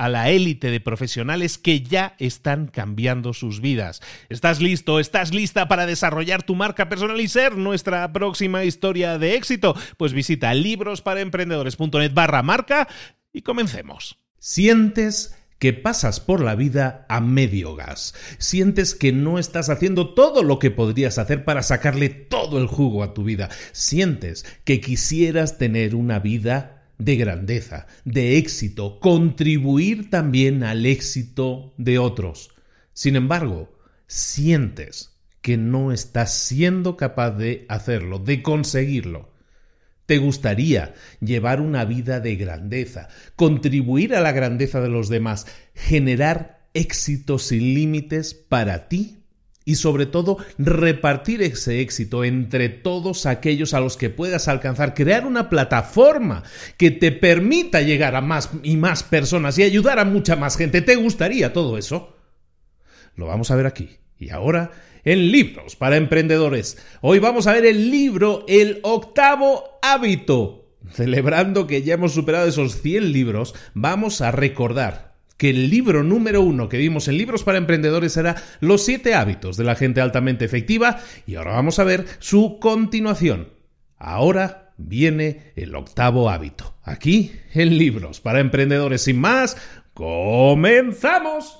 a la élite de profesionales que ya están cambiando sus vidas. ¿Estás listo? ¿Estás lista para desarrollar tu marca personal y ser nuestra próxima historia de éxito? Pues visita librosparaemprendedores.net barra marca y comencemos. Sientes que pasas por la vida a medio gas. Sientes que no estás haciendo todo lo que podrías hacer para sacarle todo el jugo a tu vida. Sientes que quisieras tener una vida de grandeza, de éxito, contribuir también al éxito de otros. Sin embargo, sientes que no estás siendo capaz de hacerlo, de conseguirlo. ¿Te gustaría llevar una vida de grandeza, contribuir a la grandeza de los demás, generar éxitos sin límites para ti y sobre todo repartir ese éxito entre todos aquellos a los que puedas alcanzar, crear una plataforma que te permita llegar a más y más personas y ayudar a mucha más gente. ¿Te gustaría todo eso? Lo vamos a ver aquí. Y ahora en libros para emprendedores. Hoy vamos a ver el libro El octavo hábito. Celebrando que ya hemos superado esos 100 libros, vamos a recordar que el libro número uno que vimos en Libros para Emprendedores era Los siete hábitos de la gente altamente efectiva y ahora vamos a ver su continuación. Ahora viene el octavo hábito. Aquí en Libros para Emprendedores. Sin más, comenzamos.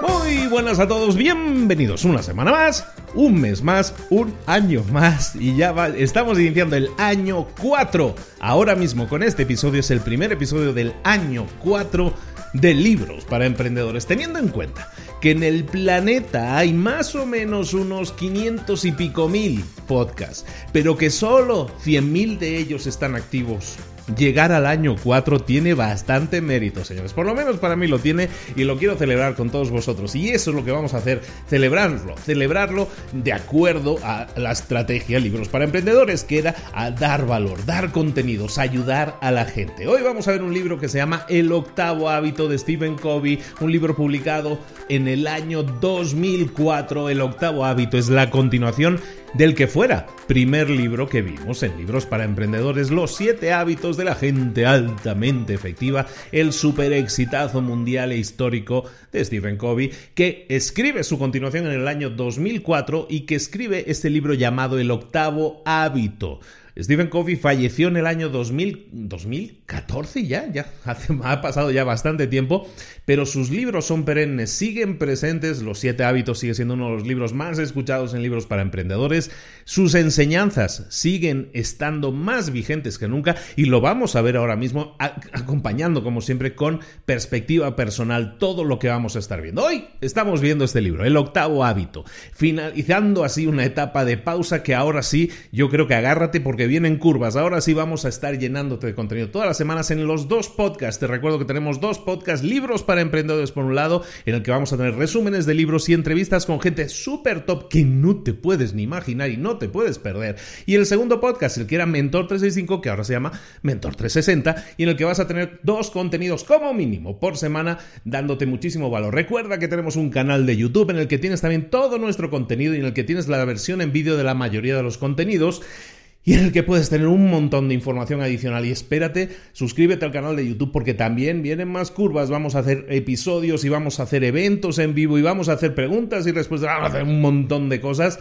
Muy buenas a todos, bienvenidos una semana más, un mes más, un año más y ya estamos iniciando el año 4. Ahora mismo con este episodio es el primer episodio del año 4 de libros para emprendedores, teniendo en cuenta que en el planeta hay más o menos unos 500 y pico mil podcasts, pero que solo 100 mil de ellos están activos llegar al año 4 tiene bastante mérito, señores. Por lo menos para mí lo tiene y lo quiero celebrar con todos vosotros. Y eso es lo que vamos a hacer, celebrarlo, celebrarlo de acuerdo a la estrategia Libros para Emprendedores, que era a dar valor, dar contenidos, ayudar a la gente. Hoy vamos a ver un libro que se llama El octavo hábito de Stephen Covey, un libro publicado en el año 2004. El octavo hábito es la continuación del que fuera primer libro que vimos en Libros para Emprendedores, Los siete hábitos de la gente altamente efectiva, el super exitazo mundial e histórico de Stephen Covey, que escribe su continuación en el año 2004 y que escribe este libro llamado El octavo hábito. Stephen Covey falleció en el año 2000, 2014 ya, ya ha pasado ya bastante tiempo, pero sus libros son perennes, siguen presentes, Los siete hábitos sigue siendo uno de los libros más escuchados en libros para emprendedores, sus enseñanzas siguen estando más vigentes que nunca y lo vamos a ver ahora mismo acompañando como siempre con perspectiva personal todo lo que vamos a estar viendo. Hoy estamos viendo este libro, El octavo hábito, finalizando así una etapa de pausa que ahora sí yo creo que agárrate porque vienen curvas. Ahora sí vamos a estar llenándote de contenido todas las semanas en los dos podcasts. Te recuerdo que tenemos dos podcasts, libros para emprendedores por un lado, en el que vamos a tener resúmenes de libros y entrevistas con gente súper top que no te puedes ni imaginar y no te puedes perder. Y el segundo podcast, el que era Mentor 365, que ahora se llama Mentor 360, y en el que vas a tener dos contenidos como mínimo por semana, dándote muchísimo valor. Recuerda que tenemos un canal de YouTube en el que tienes también todo nuestro contenido y en el que tienes la versión en vídeo de la mayoría de los contenidos y en el que puedes tener un montón de información adicional. Y espérate, suscríbete al canal de YouTube porque también vienen más curvas. Vamos a hacer episodios y vamos a hacer eventos en vivo y vamos a hacer preguntas y respuestas. Vamos a hacer un montón de cosas.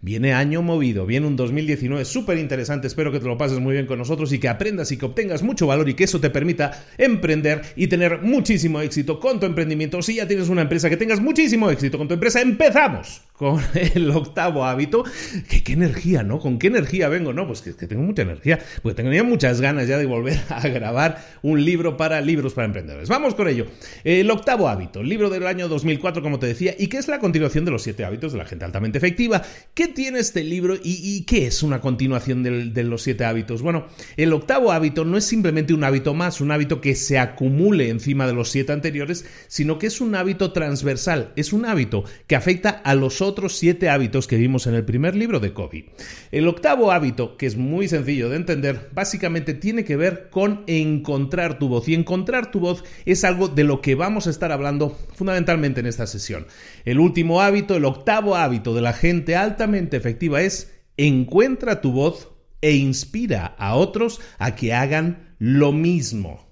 Viene año movido, viene un 2019 súper interesante, espero que te lo pases muy bien con nosotros y que aprendas y que obtengas mucho valor y que eso te permita emprender y tener muchísimo éxito con tu emprendimiento. Si ya tienes una empresa, que tengas muchísimo éxito con tu empresa, empezamos con el octavo hábito. ¿Qué, qué energía, ¿no? ¿Con qué energía vengo? No, pues que, tengo mucha energía, porque tenía muchas ganas ya de volver a grabar un libro para libros para emprendedores. Vamos con ello. El octavo hábito, libro del año 2004, como te decía, y que es la continuación de los siete hábitos de la gente altamente efectiva. ¿Qué tiene este libro y, qué es una continuación de los siete hábitos? Bueno, el octavo hábito no es simplemente un hábito más, un hábito que se acumule encima de los siete anteriores, sino que es un hábito transversal, es un hábito que afecta a los otros siete hábitos que vimos en el primer libro de Kobe. El octavo hábito, que es muy sencillo de entender, básicamente tiene que ver con encontrar tu voz y encontrar tu voz es algo de lo que vamos a estar hablando fundamentalmente en esta sesión. El último hábito, el octavo hábito de la gente altamente efectiva es encuentra tu voz e inspira a otros a que hagan lo mismo.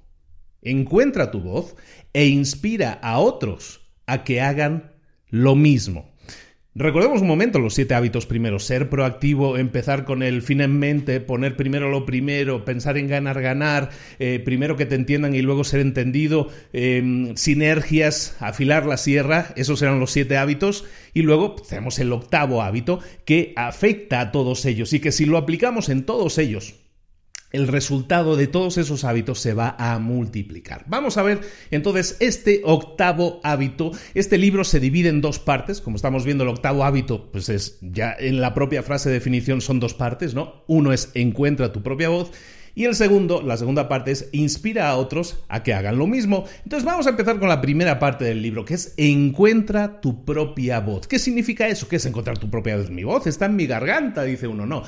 Encuentra tu voz e inspira a otros a que hagan lo mismo. Recordemos un momento los siete hábitos primero. Ser proactivo, empezar con el fin en mente, poner primero lo primero, pensar en ganar, ganar, eh, primero que te entiendan y luego ser entendido, em, sinergias, afilar la sierra, esos eran los siete hábitos. Y luego tenemos el octavo hábito que afecta a todos ellos y que si lo aplicamos en todos ellos, el resultado de todos esos hábitos se va a multiplicar. Vamos a ver entonces este octavo hábito. Este libro se divide en dos partes. Como estamos viendo, el octavo hábito, pues es ya en la propia frase de definición son dos partes, ¿no? Uno es encuentra tu propia voz. Y el segundo, la segunda parte es inspira a otros a que hagan lo mismo. Entonces vamos a empezar con la primera parte del libro, que es encuentra tu propia voz. ¿Qué significa eso? ¿Qué es encontrar tu propia voz? Mi voz está en mi garganta, dice uno. No,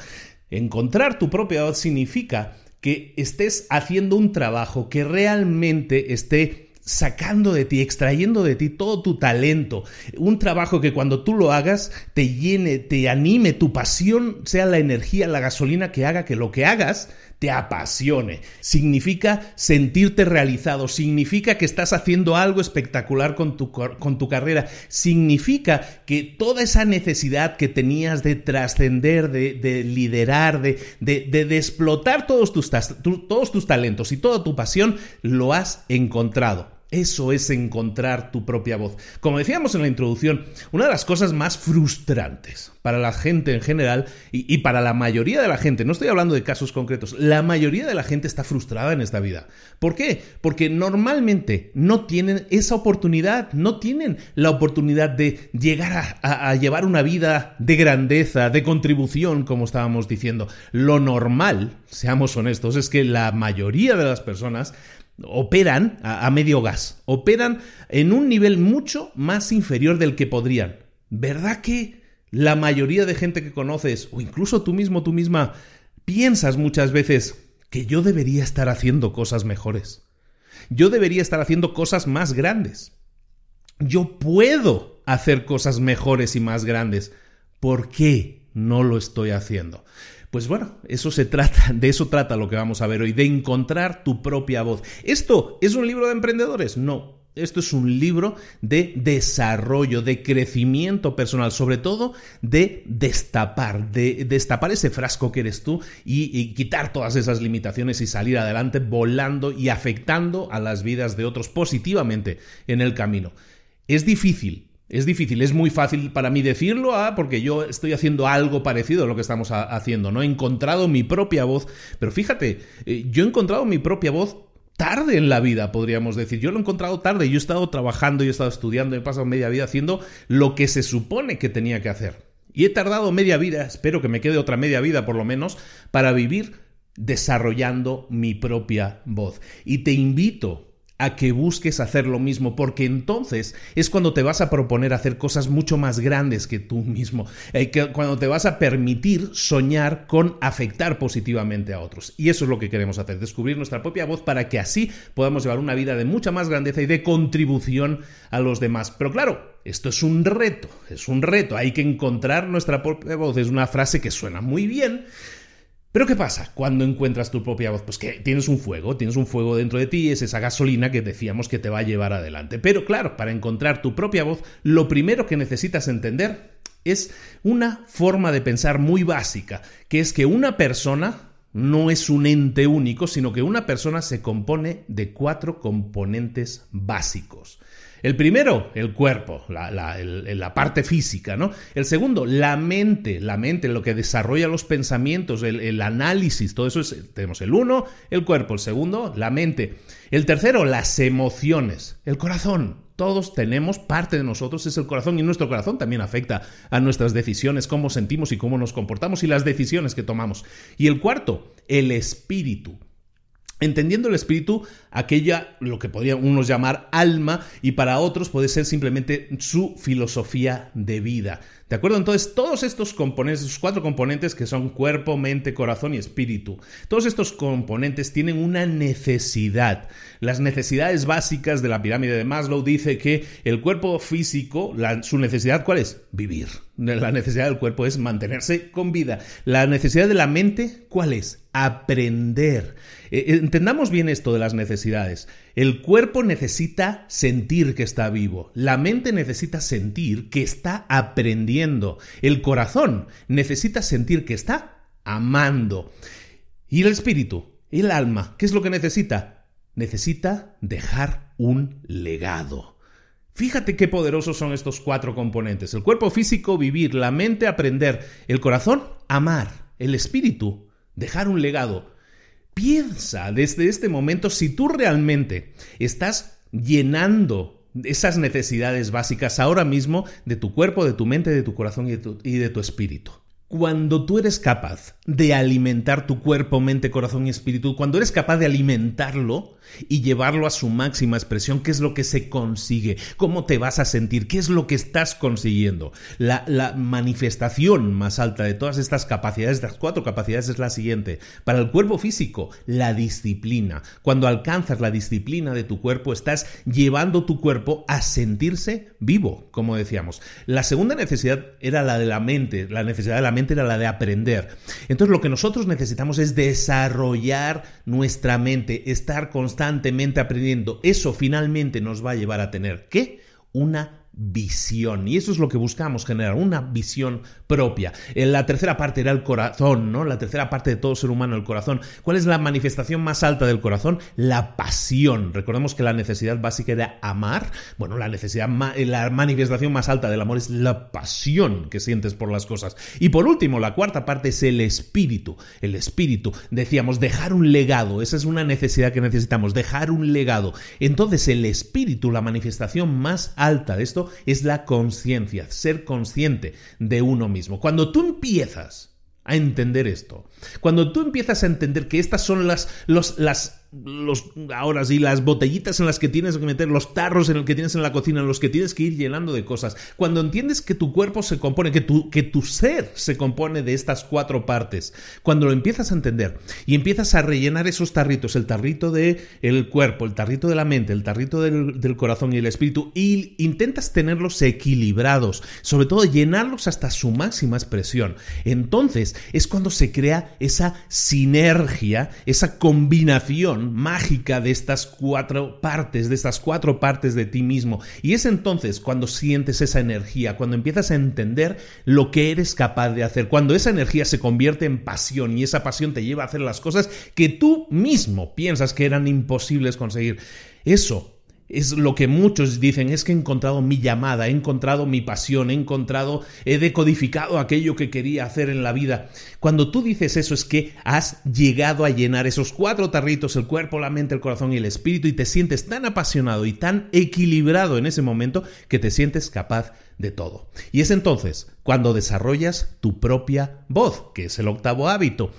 Encontrar tu propia voz significa que estés haciendo un trabajo que realmente esté sacando de ti, extrayendo de ti todo tu talento. Un trabajo que cuando tú lo hagas te llene, te anime, tu pasión sea la energía, la gasolina que haga que lo que hagas te apasione. Significa sentirte realizado, significa que estás haciendo algo espectacular con tu, con tu carrera, significa que toda esa necesidad que tenías de trascender, de, liderar, de, de, explotar todos tus, todos tus talentos y toda tu pasión, lo has encontrado. Eso es encontrar tu propia voz. Como decíamos en la introducción, una de las cosas más frustrantes para la gente en general y, para la mayoría de la gente, no estoy hablando de casos concretos, la mayoría de la gente está frustrada en esta vida. ¿Por qué? Porque normalmente no tienen esa oportunidad, no tienen la oportunidad de llegar a llevar una vida de grandeza, de contribución, como estábamos diciendo. Lo normal, seamos honestos, es que la mayoría de las personas operan a, medio gas, operan en un nivel mucho más inferior del que podrían. ¿Verdad que la mayoría de gente que conoces, o incluso tú mismo, tú misma, piensas muchas veces que yo debería estar haciendo cosas mejores? Yo debería estar haciendo cosas más grandes. Yo puedo hacer cosas mejores y más grandes. ¿Por qué no lo estoy haciendo? Pues bueno, eso se trata, de eso trata lo que vamos a ver hoy, de encontrar tu propia voz. ¿Esto es un libro de emprendedores? No. Esto es un libro de desarrollo, de crecimiento personal, sobre todo de destapar, de destapar ese frasco que eres tú y, y quitar todas esas limitaciones y salir adelante volando y afectando a las vidas de otros positivamente en el camino. Es difícil, es difícil, es muy fácil para mí decirlo, ah, porque yo estoy haciendo algo parecido a lo que estamos haciendo, ¿no? He encontrado mi propia voz, pero fíjate, eh, yo he encontrado mi propia voz tarde en la vida, podríamos decir. Yo lo he encontrado tarde, yo he estado trabajando, yo he estado estudiando, he pasado media vida haciendo lo que se supone que tenía que hacer. Y he tardado media vida, espero que me quede otra media vida por lo menos, para vivir desarrollando mi propia voz. Y te invito a que busques hacer lo mismo, porque entonces es cuando te vas a proponer hacer cosas mucho más grandes que tú mismo, eh, cuando te vas a permitir soñar con afectar positivamente a otros. Y eso es lo que queremos hacer, descubrir nuestra propia voz para que así podamos llevar una vida de mucha más grandeza y de contribución a los demás. Pero claro, esto es un reto, es un reto, hay que encontrar nuestra propia voz, es una frase que suena muy bien, pero ¿qué pasa cuando encuentras tu propia voz? Pues que tienes un fuego, tienes un fuego dentro de ti, es esa gasolina que decíamos que te va a llevar adelante. Pero claro, para encontrar tu propia voz, lo primero que necesitas entender es una forma de pensar muy básica, que es que una persona no es un ente único, sino que una persona se compone de cuatro componentes básicos. El primero, el cuerpo, la, parte física, ¿no? El segundo, la mente, la mente, lo que desarrolla los pensamientos, el, análisis, todo eso es, tenemos el uno, el cuerpo, el segundo, la mente. El tercero, las emociones, el corazón. Todos tenemos, parte de nosotros es el corazón y nuestro corazón también afecta a nuestras decisiones, cómo sentimos y cómo nos comportamos y las decisiones que tomamos. Y el cuarto, el espíritu. Entendiendo el espíritu, aquella, lo que podrían unos llamar alma, y para otros puede ser simplemente su filosofía de vida. ¿De acuerdo? Entonces, todos estos componentes, esos cuatro componentes que son cuerpo, mente, corazón y espíritu, todos estos componentes tienen una necesidad. Las necesidades básicas de la pirámide de Maslow dice que el cuerpo físico, su necesidad, ¿cuál es? Vivir. La necesidad del cuerpo es mantenerse con vida. La necesidad de la mente, ¿cuál es? Aprender. Eh, eh, entendamos bien esto de las necesidades. El cuerpo necesita sentir que está vivo. La mente necesita sentir que está aprendiendo. El corazón necesita sentir que está amando. Y el espíritu, el alma, ¿qué es lo que necesita? Necesita dejar un legado. Fíjate qué poderosos son estos cuatro componentes. El cuerpo físico, vivir, la mente, aprender, el corazón, amar, el espíritu, dejar un legado. Piensa desde este momento si tú realmente estás llenando esas necesidades básicas ahora mismo de tu cuerpo, de tu mente, de tu corazón y de tu, y de tu espíritu. Cuando tú eres capaz de alimentar tu cuerpo, mente, corazón y espíritu, cuando eres capaz de alimentarlo y llevarlo a su máxima expresión, ¿qué es lo que se consigue? ¿Cómo te vas a sentir? ¿Qué es lo que estás consiguiendo? La, manifestación más alta de todas estas capacidades, estas cuatro capacidades, es la siguiente. Para el cuerpo físico, la disciplina. Cuando alcanzas la disciplina de tu cuerpo, estás llevando tu cuerpo a sentirse vivo, como decíamos. La segunda necesidad era la de la mente, la necesidad de la mente era la de aprender. Entonces lo que nosotros necesitamos es desarrollar nuestra mente, estar constantemente aprendiendo. Eso finalmente nos va a llevar a tener ¿qué? Una visión. Y eso es lo que buscamos generar, una visión propia. En la tercera parte era el corazón, ¿no? La tercera parte de todo ser humano, el corazón. ¿Cuál es la manifestación más alta del corazón? La pasión. Recordemos que la necesidad básica era amar. Bueno, la necesidad, la manifestación más alta del amor es la pasión que sientes por las cosas. Y por último, la cuarta parte es el espíritu. El espíritu. Decíamos, dejar un legado. Esa es una necesidad que necesitamos, dejar un legado. Entonces, el espíritu, la manifestación más alta de esto, es la conciencia, ser consciente de uno mismo. Cuando tú empiezas a entender esto, cuando tú empiezas a entender que estas son las, los, las los, ahora sí, las botellitas en las que tienes que meter, los tarros en los que tienes en la cocina, en los que tienes que ir llenando de cosas. Cuando entiendes que tu cuerpo se compone, que tu, que tu ser se compone de estas cuatro partes, cuando lo empiezas a entender y empiezas a rellenar esos tarritos, el tarrito del el cuerpo, el tarrito de la mente, el tarrito del, corazón y el espíritu, y intentas tenerlos equilibrados, sobre todo llenarlos hasta su máxima expresión, entonces es cuando se crea esa sinergia, esa combinación mágica de estas cuatro partes, de estas cuatro partes de ti mismo. Y es entonces cuando sientes esa energía, cuando empiezas a entender lo que eres capaz de hacer, cuando esa energía se convierte en pasión y esa pasión te lleva a hacer las cosas que tú mismo piensas que eran imposibles conseguir. Eso es lo que muchos dicen, es que he encontrado mi llamada, he encontrado mi pasión, he encontrado, he decodificado aquello que quería hacer en la vida. Cuando tú dices eso es que has llegado a llenar esos cuatro tarritos, el cuerpo, la mente, el corazón y el espíritu, y te sientes tan apasionado y tan equilibrado en ese momento que te sientes capaz de todo. Y es entonces cuando desarrollas tu propia voz, que es el octavo hábito.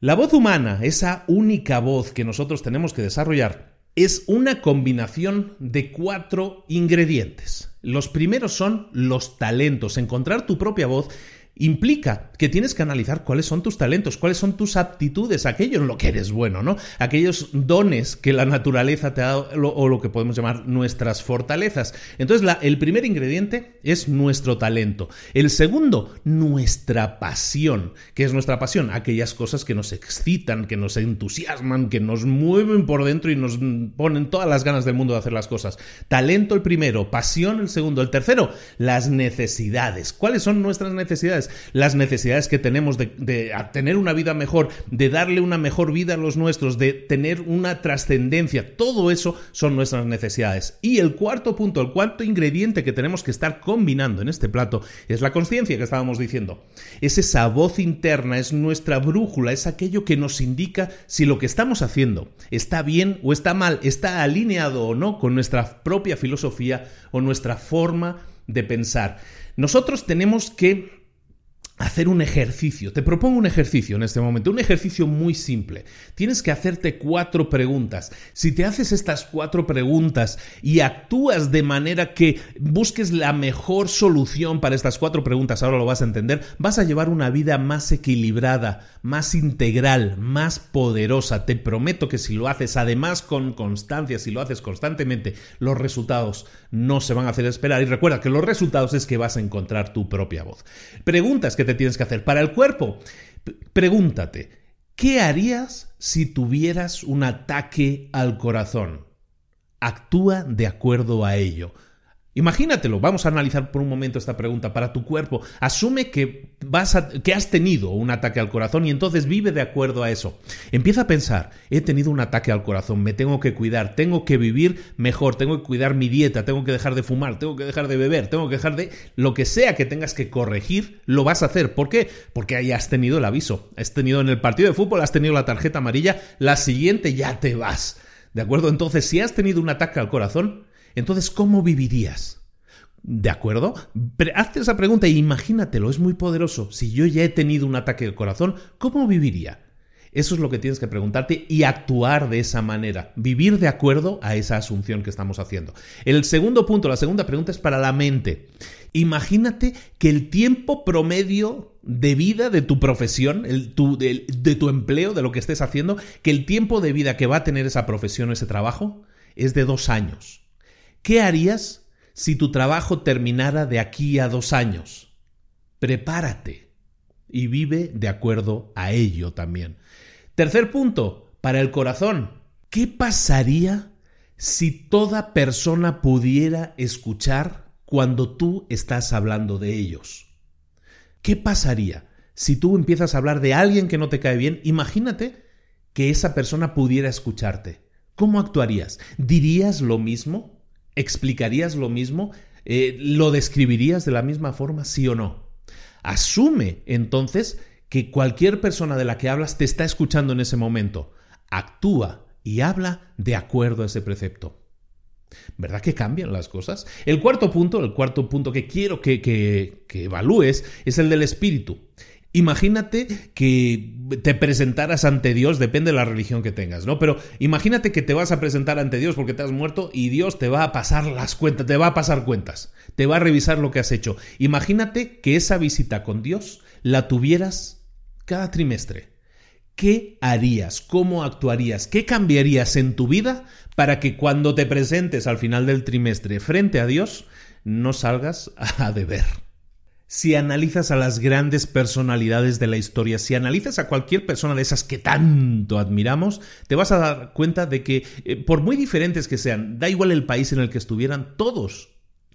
La voz humana, esa única voz que nosotros tenemos que desarrollar, es una combinación de cuatro ingredientes. Los primeros son los talentos, encontrar tu propia voz implica que tienes que analizar cuáles son tus talentos, cuáles son tus aptitudes, aquello en lo que eres bueno, ¿no? Aquellos dones que la naturaleza te ha dado o lo que podemos llamar nuestras fortalezas. Entonces, el primer ingrediente es nuestro talento. El segundo, nuestra pasión. ¿Qué es nuestra pasión? Aquellas cosas que nos excitan, que nos entusiasman, que nos mueven por dentro y nos ponen todas las ganas del mundo de hacer las cosas. Talento el primero, pasión el segundo, el tercero, las necesidades. ¿Cuáles son nuestras necesidades? Las necesidades que tenemos de, tener una vida mejor, de darle una mejor vida a los nuestros, de tener una trascendencia. Todo eso son nuestras necesidades. Y el cuarto punto, el cuarto ingrediente que tenemos que estar combinando en este plato es la conciencia que estábamos diciendo. Es esa voz interna, es nuestra brújula, es aquello que nos indica si lo que estamos haciendo está bien o está mal, está alineado o no con nuestra propia filosofía o nuestra forma de pensar. Nosotros tenemos que hacer un ejercicio. Te propongo un ejercicio en este momento, un ejercicio muy simple. Tienes que hacerte cuatro preguntas. Si te haces estas cuatro preguntas y actúas de manera que busques la mejor solución para estas cuatro preguntas, ahora lo vas a entender, vas a llevar una vida más equilibrada, más integral, más poderosa. Te prometo que si lo haces además con constancia, si lo haces constantemente, los resultados no se van a hacer esperar. Y recuerda que los resultados es que vas a encontrar tu propia voz. Preguntas que te tienes que hacer. Para el cuerpo, pregúntate, ¿qué harías si tuvieras un ataque al corazón? Actúa de acuerdo a ello. Imagínatelo, vamos a analizar por un momento esta pregunta para tu cuerpo. Asume que vas que has tenido un ataque al corazón y entonces vive de acuerdo a eso. Empieza a pensar, he tenido un ataque al corazón, me tengo que cuidar, tengo que vivir mejor, tengo que cuidar mi dieta, tengo que dejar de fumar, tengo que dejar de beber, tengo que dejar de lo que sea que tengas que corregir, lo vas a hacer. ¿Por qué? Porque ahí has tenido el aviso. Has tenido en el partido de fútbol, has tenido la tarjeta amarilla, la siguiente ya te vas. ¿De acuerdo? Entonces, si has tenido un ataque al corazón, entonces, ¿cómo vivirías? ¿De acuerdo? hazte esa pregunta e imagínatelo, es muy poderoso. Si yo ya he tenido un ataque al corazón, ¿cómo viviría? Eso es lo que tienes que preguntarte y actuar de esa manera, vivir de acuerdo a esa asunción que estamos haciendo. El segundo punto, la segunda pregunta es para la mente. Imagínate que el tiempo promedio de vida de tu profesión, el, de, de tu empleo, de lo que estés haciendo, que el tiempo de vida que va a tener esa profesión, ese trabajo, es de dos años. ¿Qué harías si tu trabajo terminara de aquí a dos años? Prepárate y vive de acuerdo a ello también. Tercer punto, para el corazón. ¿Qué pasaría si toda persona pudiera escuchar cuando tú estás hablando de ellos. ¿Qué pasaría si tú empiezas a hablar de alguien que no te cae bien? Imagínate que esa persona pudiera escucharte. ¿Cómo actuarías? ¿Dirías lo mismo? ¿Explicarías lo mismo? Eh, ¿Lo describirías de la misma forma, sí o no? Asume entonces que cualquier persona de la que hablas te está escuchando en ese momento. Actúa y habla de acuerdo a ese precepto. ¿Verdad que cambian las cosas? El cuarto punto, el cuarto punto que quiero que, que, que evalúes es el del espíritu. Imagínate que te presentaras ante Dios, depende de la religión que tengas, ¿no? Pero imagínate que te vas a presentar ante Dios porque te has muerto y Dios te va a pasar las cuentas, te va a pasar cuentas, te va a revisar lo que has hecho. Imagínate que esa visita con Dios la tuvieras cada trimestre. ¿Qué harías? ¿Cómo actuarías? ¿Qué cambiarías en tu vida para que cuando te presentes al final del trimestre frente a Dios no salgas a deber? Si analizas a las grandes personalidades de la historia, si analizas a cualquier persona de esas que tanto admiramos, te vas a dar cuenta de que, eh, por muy diferentes que sean, da igual el país en el que estuvieran, todos,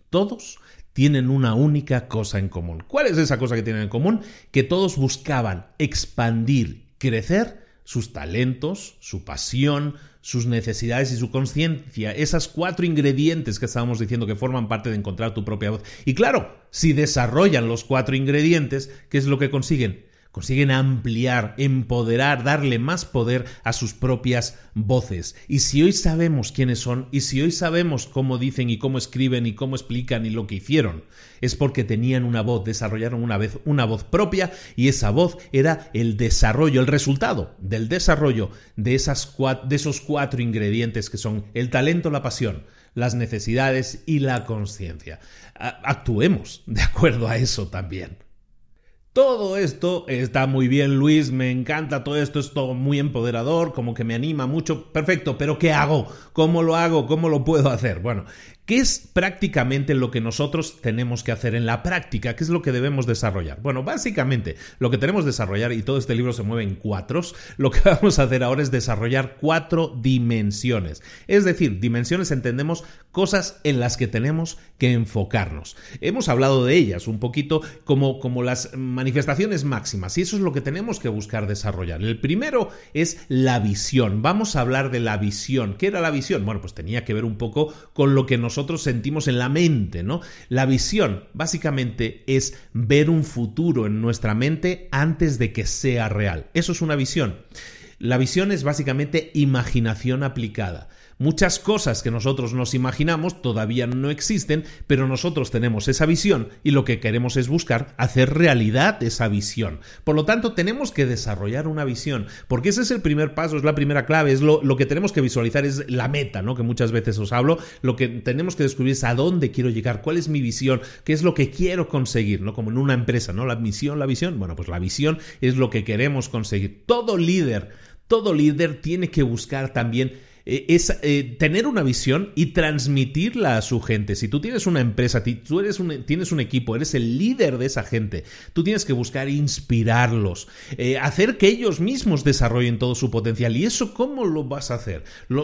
todos tienen una única cosa en común. ¿Cuál es esa cosa que tienen en común? Que todos buscaban expandir, crecer sus talentos, su pasión, sus necesidades y su conciencia, esas cuatro ingredientes que estábamos diciendo que forman parte de encontrar tu propia voz. Y claro, si desarrollan los cuatro ingredientes, ¿qué es lo que consiguen? Consiguen ampliar, empoderar, darle más poder a sus propias voces. Y si hoy sabemos quiénes son, y si hoy sabemos cómo dicen y cómo escriben y cómo explican y lo que hicieron, es porque tenían una voz, desarrollaron una vez una voz propia y esa voz era el desarrollo, el resultado del desarrollo de, esas de esos cuatro ingredientes que son el talento, la pasión, las necesidades y la conciencia. Actuemos de acuerdo a eso también. Todo esto está muy bien, Luis, me encanta todo esto, es todo muy empoderador, como que me anima mucho, perfecto, pero ¿qué hago? ¿Cómo lo hago? ¿Cómo lo puedo hacer? Bueno, ¿Qué es prácticamente lo que nosotros tenemos que hacer en la práctica? ¿Qué es lo que debemos desarrollar? Bueno, básicamente lo que tenemos que desarrollar, y todo este libro se mueve en cuatros, lo que vamos a hacer ahora es desarrollar cuatro dimensiones. Es decir, dimensiones entendemos cosas en las que tenemos que enfocarnos. Hemos hablado de ellas un poquito como, como las manifestaciones máximas, y eso es lo que tenemos que buscar desarrollar. El primero es la visión. Vamos a hablar de la visión. ¿Qué era la visión? Bueno, pues tenía que ver un poco con lo que nosotros sentimos en la mente, ¿no? La visión básicamente es ver un futuro en nuestra mente antes de que sea real. Eso es una visión. La visión es básicamente imaginación aplicada. Muchas cosas que nosotros nos imaginamos todavía no existen, pero nosotros tenemos esa visión y lo que queremos es buscar hacer realidad esa visión. Por lo tanto, tenemos que desarrollar una visión, porque ese es el primer paso, es la primera clave, es lo, que tenemos que visualizar, es la meta, ¿no? Que muchas veces os hablo, lo que tenemos que descubrir es a dónde quiero llegar, cuál es mi visión, qué es lo que quiero conseguir, ¿no? Como en una empresa, ¿no? La misión, la visión, bueno, pues la visión es lo que queremos conseguir. Todo líder, todo líder tiene que buscar también eh, es eh, tener una visión y transmitirla a su gente. Si tú tienes una empresa, tú eres un, tienes un equipo, eres el líder de esa gente, tú tienes que buscar inspirarlos, eh, hacer que ellos mismos desarrollen todo su potencial. ¿Y eso cómo lo vas a hacer?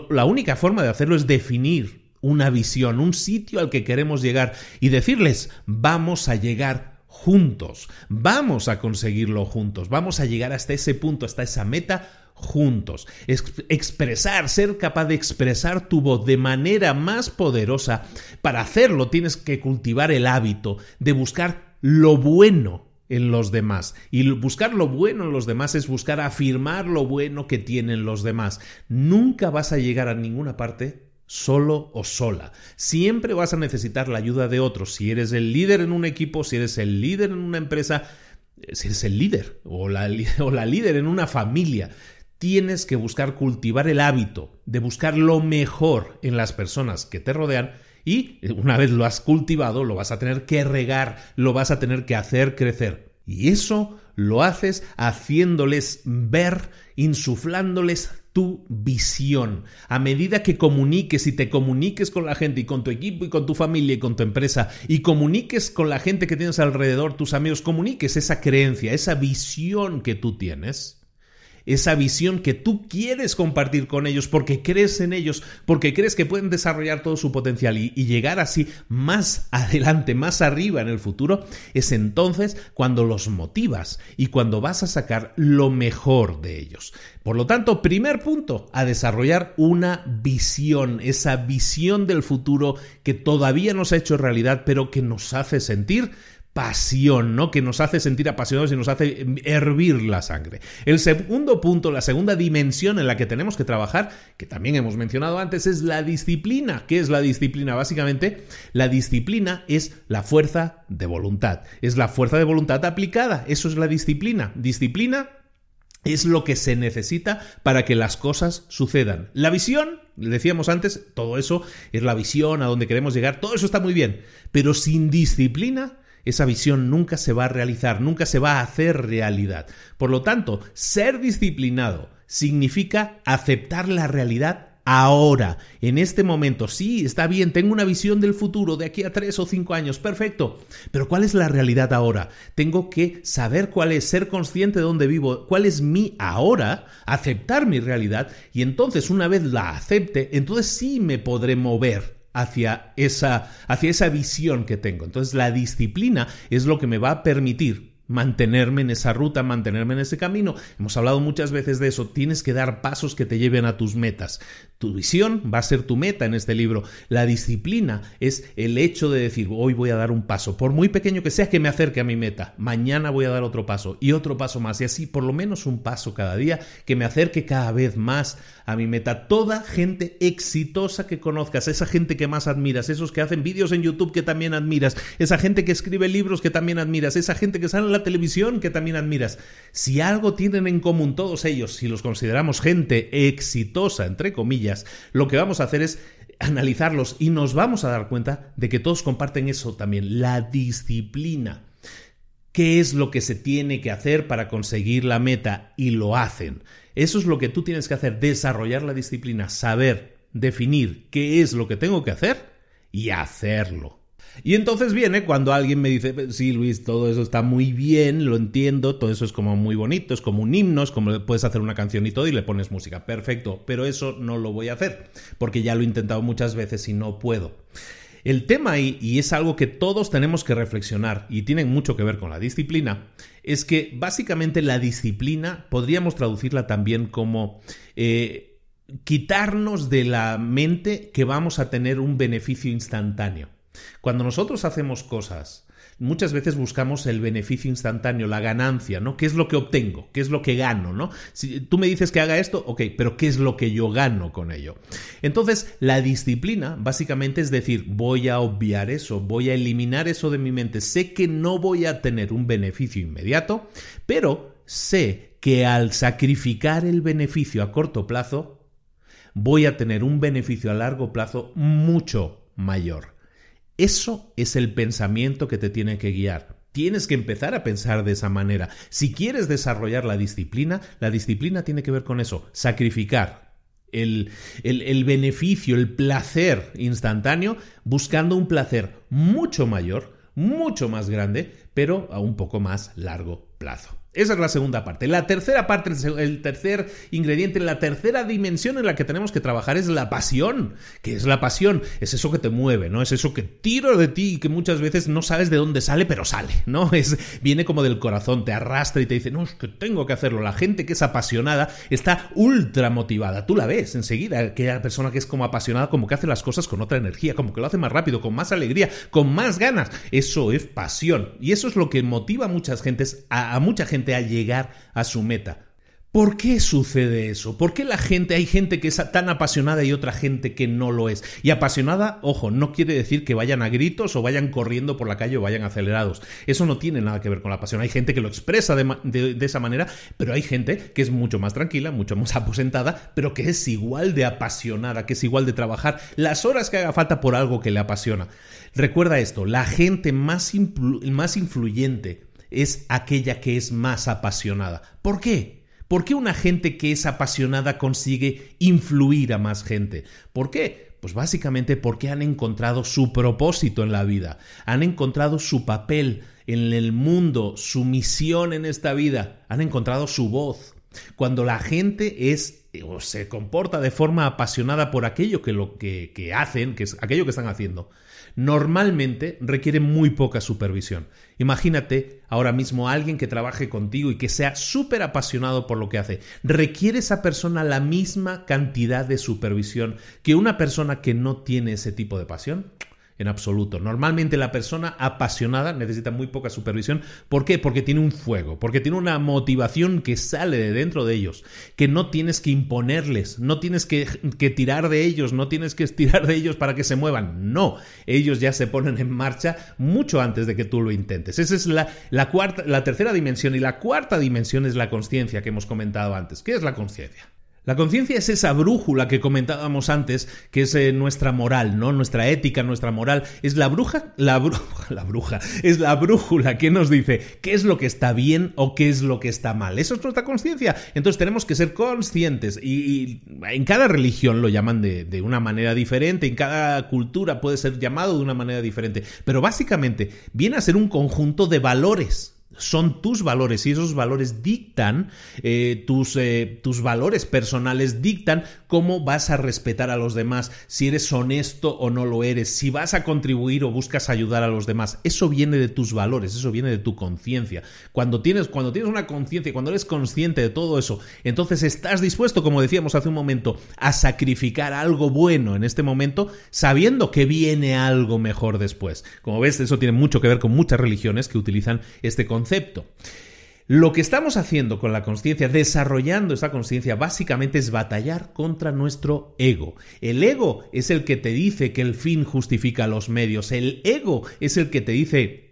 la única forma de hacerlo es definir una visión, un sitio al que queremos llegar y decirles, vamos a llegar juntos, vamos a conseguirlo juntos, vamos a llegar hasta ese punto, hasta esa meta juntos. expresar, ser capaz de expresar tu voz de manera más poderosa. Para hacerlo tienes que cultivar el hábito de buscar lo bueno en los demás. Y buscar lo bueno en los demás es buscar afirmar lo bueno que tienen los demás. Nunca vas a llegar a ninguna parte solo o sola. Siempre vas a necesitar la ayuda de otros. Si eres el líder en un equipo, si eres el líder en una empresa, si eres el líder o la, o la líder en una familia, tienes que buscar cultivar el hábito de buscar lo mejor en las personas que te rodean y una vez lo has cultivado lo vas a tener que regar, lo vas a tener que hacer crecer. Y eso lo haces haciéndoles ver, insuflándoles tu visión. A medida que comuniques y te comuniques con la gente y con tu equipo y con tu familia y con tu empresa y comuniques con la gente que tienes alrededor, tus amigos, comuniques esa creencia, esa visión que tú tienes, esa visión que tú quieres compartir con ellos porque crees en ellos, porque crees que pueden desarrollar todo su potencial y, llegar así más adelante, más arriba en el futuro, es entonces cuando los motivas y cuando vas a sacar lo mejor de ellos. Por lo tanto, primer punto, a desarrollar una visión, esa visión del futuro que todavía no se ha hecho realidad, pero que nos hace sentir pasión, ¿no? Que nos hace sentir apasionados y nos hace hervir la sangre. El segundo punto, la segunda dimensión en la que tenemos que trabajar, que también hemos mencionado antes, es la disciplina. ¿Qué es la disciplina? Básicamente, la disciplina es la fuerza de voluntad. Es la fuerza de voluntad aplicada. Eso es la disciplina. Disciplina es lo que se necesita para que las cosas sucedan. La visión, decíamos antes, todo eso es la visión, a donde queremos llegar, todo eso está muy bien, pero sin disciplina esa visión nunca se va a realizar, nunca se va a hacer realidad. Por lo tanto, ser disciplinado significa aceptar la realidad ahora, en este momento. Sí, está bien, tengo una visión del futuro de aquí a tres o cinco años, perfecto. Pero ¿cuál es la realidad ahora? Tengo que saber cuál es, ser consciente de dónde vivo, cuál es mi ahora, aceptar mi realidad y entonces una vez la acepte, entonces sí me podré mover hacia esa, hacia esa visión que tengo. Entonces la disciplina es lo que me va a permitir mantenerme en esa ruta, mantenerme en ese camino. Hemos hablado muchas veces de eso. Tienes que dar pasos que te lleven a tus metas. Tu visión va a ser tu meta en este libro. La disciplina es el hecho de decir, hoy voy a dar un paso, por muy pequeño que sea, que me acerque a mi meta. Mañana voy a dar otro paso y otro paso más. Y así, por lo menos un paso cada día que me acerque cada vez más a mi meta. Toda gente exitosa que conozcas, esa gente que más admiras, esos que hacen vídeos en YouTube que también admiras, esa gente que escribe libros que también admiras, esa gente que sale en la televisión que también admiras. Si algo tienen en común todos ellos, si los consideramos gente exitosa, entre comillas, lo que vamos a hacer es analizarlos y nos vamos a dar cuenta de que todos comparten eso también, la disciplina. ¿Qué es lo que se tiene que hacer para conseguir la meta? Y lo hacen. Eso es lo que tú tienes que hacer, desarrollar la disciplina, saber, definir qué es lo que tengo que hacer y hacerlo. Y entonces viene cuando alguien me dice, sí, Luis, todo eso está muy bien, lo entiendo, todo eso es como muy bonito, es como un himno, es como puedes hacer una canción y todo y le pones música. Perfecto, pero eso no lo voy a hacer, porque ya lo he intentado muchas veces y no puedo. El tema ahí, y es algo que todos tenemos que reflexionar y tiene mucho que ver con la disciplina, es que básicamente la disciplina podríamos traducirla también como eh, quitarnos de la mente que vamos a tener un beneficio instantáneo. Cuando nosotros hacemos cosas, muchas veces buscamos el beneficio instantáneo, la ganancia, ¿no? ¿Qué es lo que obtengo? ¿Qué es lo que gano, ¿no? Si tú me dices que haga esto, ok, pero ¿qué es lo que yo gano con ello? Entonces, la disciplina básicamente es decir, voy a obviar eso, voy a eliminar eso de mi mente. Sé que no voy a tener un beneficio inmediato, pero sé que al sacrificar el beneficio a corto plazo, voy a tener un beneficio a largo plazo mucho mayor. Eso es el pensamiento que te tiene que guiar. Tienes que empezar a pensar de esa manera. Si quieres desarrollar la disciplina, la disciplina tiene que ver con eso, sacrificar el, el, beneficio, el placer instantáneo, buscando un placer mucho mayor, mucho más grande, pero a un poco más largo plazo. Esa es la segunda parte. La tercera parte, el tercer ingrediente, la tercera dimensión en la que tenemos que trabajar es la pasión. ¿Qué es la pasión? Es eso que te mueve, ¿no? Es eso que tiro de ti y que muchas veces no sabes de dónde sale, pero sale, ¿no? Es, viene como del corazón, te arrastra y te dice, no, es que tengo que hacerlo. La gente que es apasionada está ultra motivada. Tú la ves enseguida, aquella persona que es como apasionada, como que hace las cosas con otra energía, como que lo hace más rápido, con más alegría, con más ganas. Eso es pasión. Y eso es lo que motiva a muchas gentes, a mucha gente a llegar a su meta. ¿Por qué sucede eso? ¿Por qué la gente, hay gente que es tan apasionada y otra gente que no lo es? Y apasionada, ojo, no quiere decir que vayan a gritos o vayan corriendo por la calle o vayan acelerados. Eso no tiene nada que ver con la pasión. Hay gente que lo expresa de, esa manera, pero hay gente que es mucho más tranquila, mucho más aposentada, pero que es igual de apasionada, que es igual de trabajar las horas que haga falta por algo que le apasiona. Recuerda esto, la gente más, más influyente es aquella que es más apasionada. ¿Por qué? ¿Por qué una gente que es apasionada consigue influir a más gente? ¿Por qué? Pues básicamente porque han encontrado su propósito en la vida, han encontrado su papel en el mundo, su misión en esta vida, han encontrado su voz. cuando la gente es o se comporta de forma apasionada por aquello que, lo que, que hacen, que es aquello que están haciendo, normalmente requiere muy poca supervisión. Imagínate ahora mismo a alguien que trabaje contigo y que sea súper apasionado por lo que hace. ¿Requiere esa persona la misma cantidad de supervisión que una persona que no tiene ese tipo de pasión? En absoluto. Normalmente la persona apasionada necesita muy poca supervisión. ¿Por qué? Porque tiene un fuego, porque tiene una motivación que sale de dentro de ellos, que no tienes que imponerles, no tienes que, tirar de ellos, no tienes que estirar de ellos para que se muevan. No, ellos ya se ponen en marcha mucho antes de que tú lo intentes. Esa es la, la, cuarta, la tercera dimensión y la cuarta dimensión es la conciencia que hemos comentado antes. ¿Qué es la conciencia? La conciencia es esa brújula que comentábamos antes, que es eh, nuestra moral, ¿no? Nuestra ética, nuestra moral. Es la bruja, la bruja, la bruja, es la brújula que nos dice qué es lo que está bien o qué es lo que está mal. Eso es nuestra conciencia. Entonces tenemos que ser conscientes y, en cada religión lo llaman de, de una manera diferente, en cada cultura puede ser llamado de una manera diferente, pero básicamente viene a ser un conjunto de valores son tus valores y esos valores dictan, eh, tus, eh, tus, valores personales dictan cómo vas a respetar a los demás, si eres honesto o no lo eres, si vas a contribuir o buscas ayudar a los demás. Eso viene de tus valores, eso viene de tu conciencia. Cuando tienes, cuando tienes una conciencia, cuando eres consciente de todo eso, entonces estás dispuesto, como decíamos hace un momento, a sacrificar algo bueno en este momento, sabiendo que viene algo mejor después. Como ves, eso tiene mucho que ver con muchas religiones que utilizan este concepto concepto. Lo que estamos haciendo con la conciencia, desarrollando esa conciencia, básicamente es batallar contra nuestro ego. El ego es el que te dice que el fin justifica los medios. El ego es el que te dice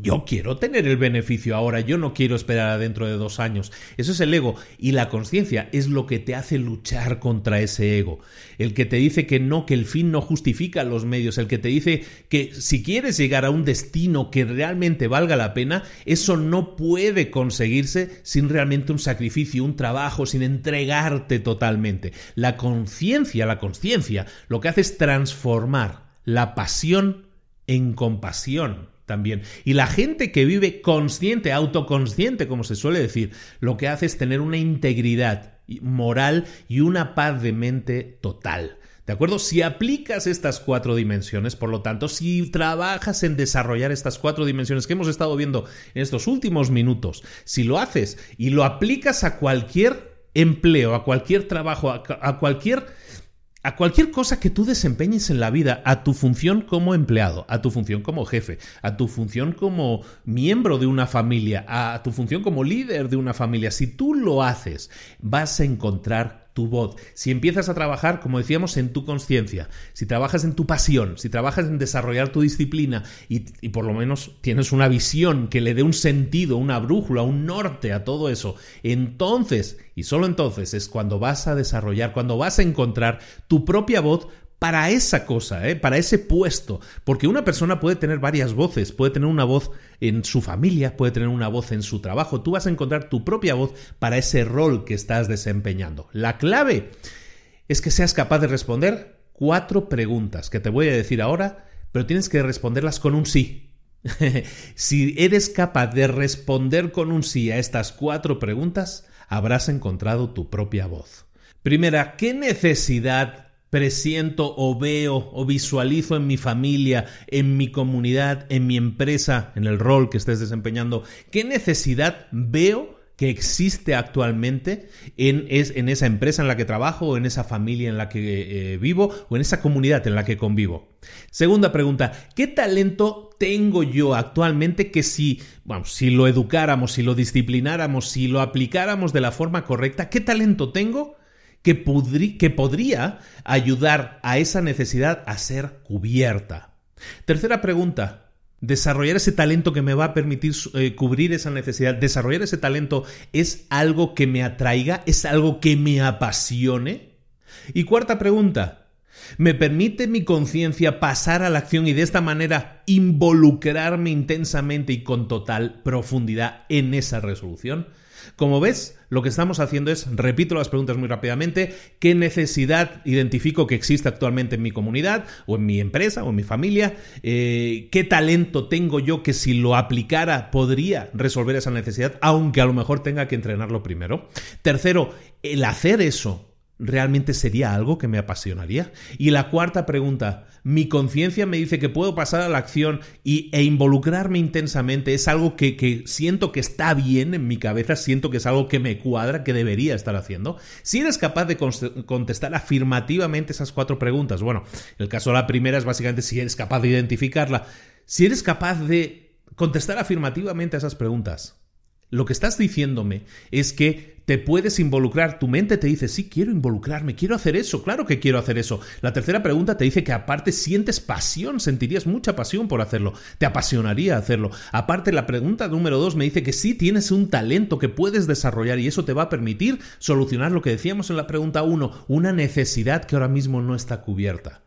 yo quiero tener el beneficio ahora, yo no quiero esperar a dentro de dos años. Eso es el ego. Y la conciencia es lo que te hace luchar contra ese ego. El que te dice que no, que el fin no justifica los medios. El que te dice que si quieres llegar a un destino que realmente valga la pena, eso no puede conseguirse sin realmente un sacrificio, un trabajo, sin entregarte totalmente. La conciencia, la conciencia, lo que hace es transformar la pasión en compasión también. Y la gente que vive consciente, autoconsciente, como se suele decir, lo que hace es tener una integridad moral y una paz de mente total. ¿De acuerdo? Si aplicas estas cuatro dimensiones, por lo tanto, si trabajas en desarrollar estas cuatro dimensiones que hemos estado viendo en estos últimos minutos, si lo haces y lo aplicas a cualquier empleo, a cualquier trabajo, a, cualquier a cualquier cosa que tú desempeñes en la vida, a tu función como empleado, a tu función como jefe, a tu función como miembro de una familia, a tu función como líder de una familia, si tú lo haces, vas a encontrar tu voz, si empiezas a trabajar, como decíamos, en tu conciencia, si trabajas en tu pasión, si trabajas en desarrollar tu disciplina y, por lo menos tienes una visión que le dé un sentido, una brújula, un norte a todo eso, entonces, y solo entonces, es cuando vas a desarrollar, cuando vas a encontrar tu propia voz para esa cosa, ¿eh? para ese puesto. Porque una persona puede tener varias voces, puede tener una voz en su familia, puede tener una voz en su trabajo. Tú vas a encontrar tu propia voz para ese rol que estás desempeñando. La clave es que seas capaz de responder cuatro preguntas que te voy a decir ahora, pero tienes que responderlas con un sí. si eres capaz de responder con un sí a estas cuatro preguntas, habrás encontrado tu propia voz. Primera, ¿qué necesidad presiento o veo o visualizo en mi familia, en mi comunidad, en mi empresa, en el rol que estés desempeñando? ¿Qué necesidad veo que existe actualmente en, en esa empresa en la que trabajo o en esa familia en la que eh, vivo o en esa comunidad en la que convivo? Segunda pregunta, ¿qué talento tengo yo actualmente que si, si lo educáramos, si lo disciplináramos, si lo aplicáramos de la forma correcta, ¿qué talento tengo? Que, que podría ayudar a esa necesidad a ser cubierta. Tercera pregunta, desarrollar ese talento que me va a permitir eh, cubrir esa necesidad, desarrollar ese talento es algo que me atraiga, es algo que me apasione. Y cuarta pregunta, ¿me permite mi conciencia pasar a la acción y de esta manera involucrarme intensamente y con total profundidad en esa resolución? Como ves, lo que estamos haciendo es, repito las preguntas muy rápidamente, ¿qué necesidad identifico que existe actualmente en mi comunidad o en mi empresa o en mi familia? Eh, ¿Qué talento tengo yo que si lo aplicara podría resolver esa necesidad, aunque a lo mejor tenga que entrenarlo primero? Tercero, el hacer eso ¿realmente sería algo que me apasionaría? Y la cuarta pregunta, mi conciencia me dice que puedo pasar a la acción y, e involucrarme intensamente, es algo que, que, siento que está bien en mi cabeza, siento que es algo que me cuadra, que debería estar haciendo. Si eres capaz de contestar afirmativamente esas cuatro preguntas, bueno, el caso de la primera es básicamente si eres capaz de identificarla, si eres capaz de contestar afirmativamente a esas preguntas, lo que estás diciéndome es que te puedes involucrar, tu mente te dice, sí, quiero involucrarme, quiero hacer eso, claro que quiero hacer eso. La tercera pregunta te dice que aparte sientes pasión, sentirías mucha pasión por hacerlo, te apasionaría hacerlo. Aparte, la pregunta número dos me dice que sí tienes un talento que puedes desarrollar y eso te va a permitir solucionar lo que decíamos en la pregunta uno, una necesidad que ahora mismo no está cubierta.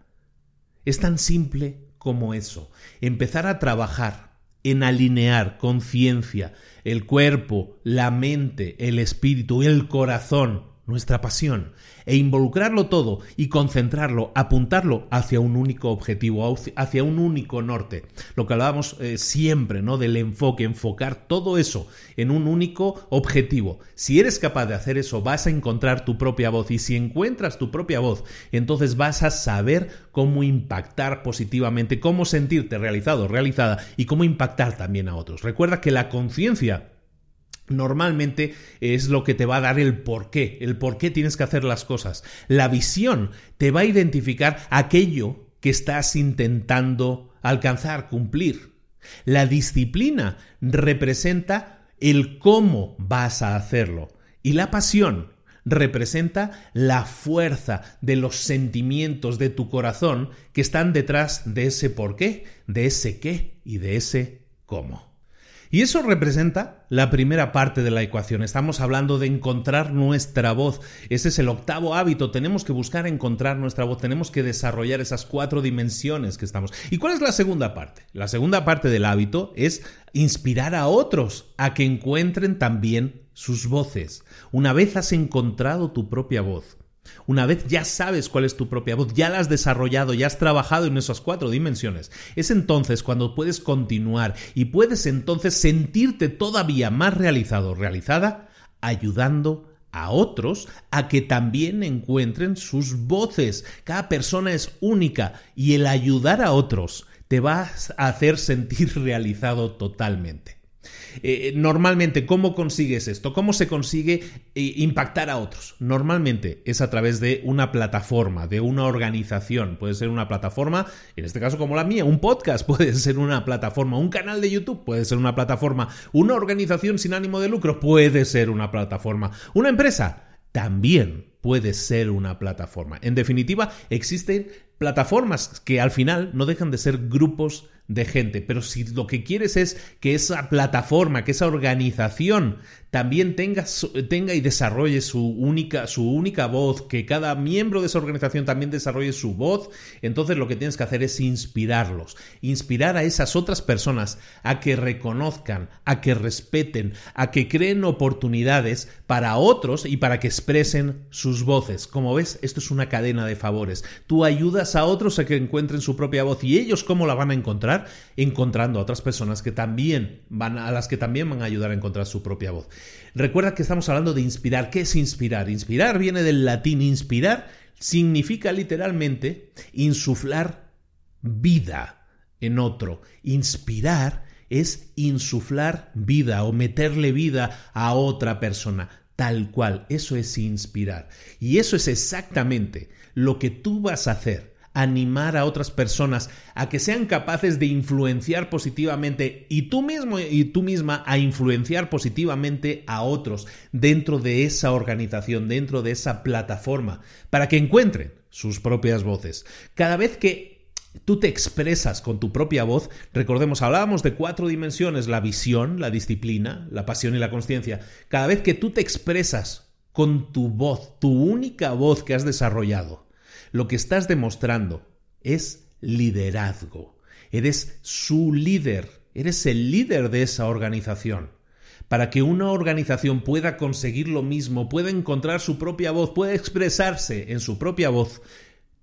Es tan simple como eso, empezar a trabajar en alinear conciencia, el cuerpo, la mente, el espíritu, el corazón nuestra pasión, e involucrarlo todo y concentrarlo, apuntarlo hacia un único objetivo, hacia un único norte. Lo que hablábamos eh, siempre, ¿no? Del enfoque, enfocar todo eso en un único objetivo. Si eres capaz de hacer eso, vas a encontrar tu propia voz y si encuentras tu propia voz, entonces vas a saber cómo impactar positivamente, cómo sentirte realizado, realizada y cómo impactar también a otros. Recuerda que la conciencia normalmente es lo que te va a dar el por qué, el por qué tienes que hacer las cosas. La visión te va a identificar aquello que estás intentando alcanzar, cumplir. La disciplina representa el cómo vas a hacerlo. Y la pasión representa la fuerza de los sentimientos de tu corazón que están detrás de ese por qué, de ese qué y de ese cómo. Y eso representa la primera parte de la ecuación. Estamos hablando de encontrar nuestra voz. Ese es el octavo hábito. Tenemos que buscar encontrar nuestra voz. Tenemos que desarrollar esas cuatro dimensiones que estamos. ¿Y cuál es la segunda parte? La segunda parte del hábito es inspirar a otros a que encuentren también sus voces. Una vez has encontrado tu propia voz, una vez ya sabes cuál es tu propia voz, ya la has desarrollado, ya has trabajado en esas cuatro dimensiones, es entonces cuando puedes continuar y puedes entonces sentirte todavía más realizado realizada ayudando a otros a que también encuentren sus voces. Cada persona es única y el ayudar a otros te va a hacer sentir realizado totalmente. Eh, normalmente, ¿cómo consigues esto? ¿Cómo se consigue eh, impactar a otros? Normalmente es a través de una plataforma, de una organización. Puede ser una plataforma, en este caso como la mía, un podcast puede ser una plataforma, un canal de YouTube puede ser una plataforma, una organización sin ánimo de lucro puede ser una plataforma, una empresa también puede ser una plataforma. En definitiva, existen plataformas que al final no dejan de ser grupos de gente, pero si lo que quieres es que esa plataforma, que esa organización también tenga, tenga y desarrolle su única, su única voz, que cada miembro de esa organización también desarrolle su voz, entonces lo que tienes que hacer es inspirarlos, inspirar a esas otras personas a que reconozcan, a que respeten, a que creen oportunidades para otros y para que expresen sus voces. Como ves, esto es una cadena de favores. Tú ayudas a otros a que encuentren su propia voz y ellos cómo la van a encontrar encontrando a otras personas que también van a las que también van a ayudar a encontrar su propia voz. Recuerda que estamos hablando de inspirar. ¿Qué es inspirar? Inspirar viene del latín inspirar significa literalmente insuflar vida en otro. Inspirar es insuflar vida o meterle vida a otra persona. Tal cual, eso es inspirar. Y eso es exactamente lo que tú vas a hacer animar a otras personas a que sean capaces de influenciar positivamente y tú mismo y tú misma a influenciar positivamente a otros dentro de esa organización, dentro de esa plataforma, para que encuentren sus propias voces. Cada vez que tú te expresas con tu propia voz, recordemos, hablábamos de cuatro dimensiones, la visión, la disciplina, la pasión y la conciencia. Cada vez que tú te expresas con tu voz, tu única voz que has desarrollado, lo que estás demostrando es liderazgo. Eres su líder, eres el líder de esa organización. para que una organización pueda conseguir lo mismo, pueda encontrar su propia voz, pueda expresarse en su propia voz,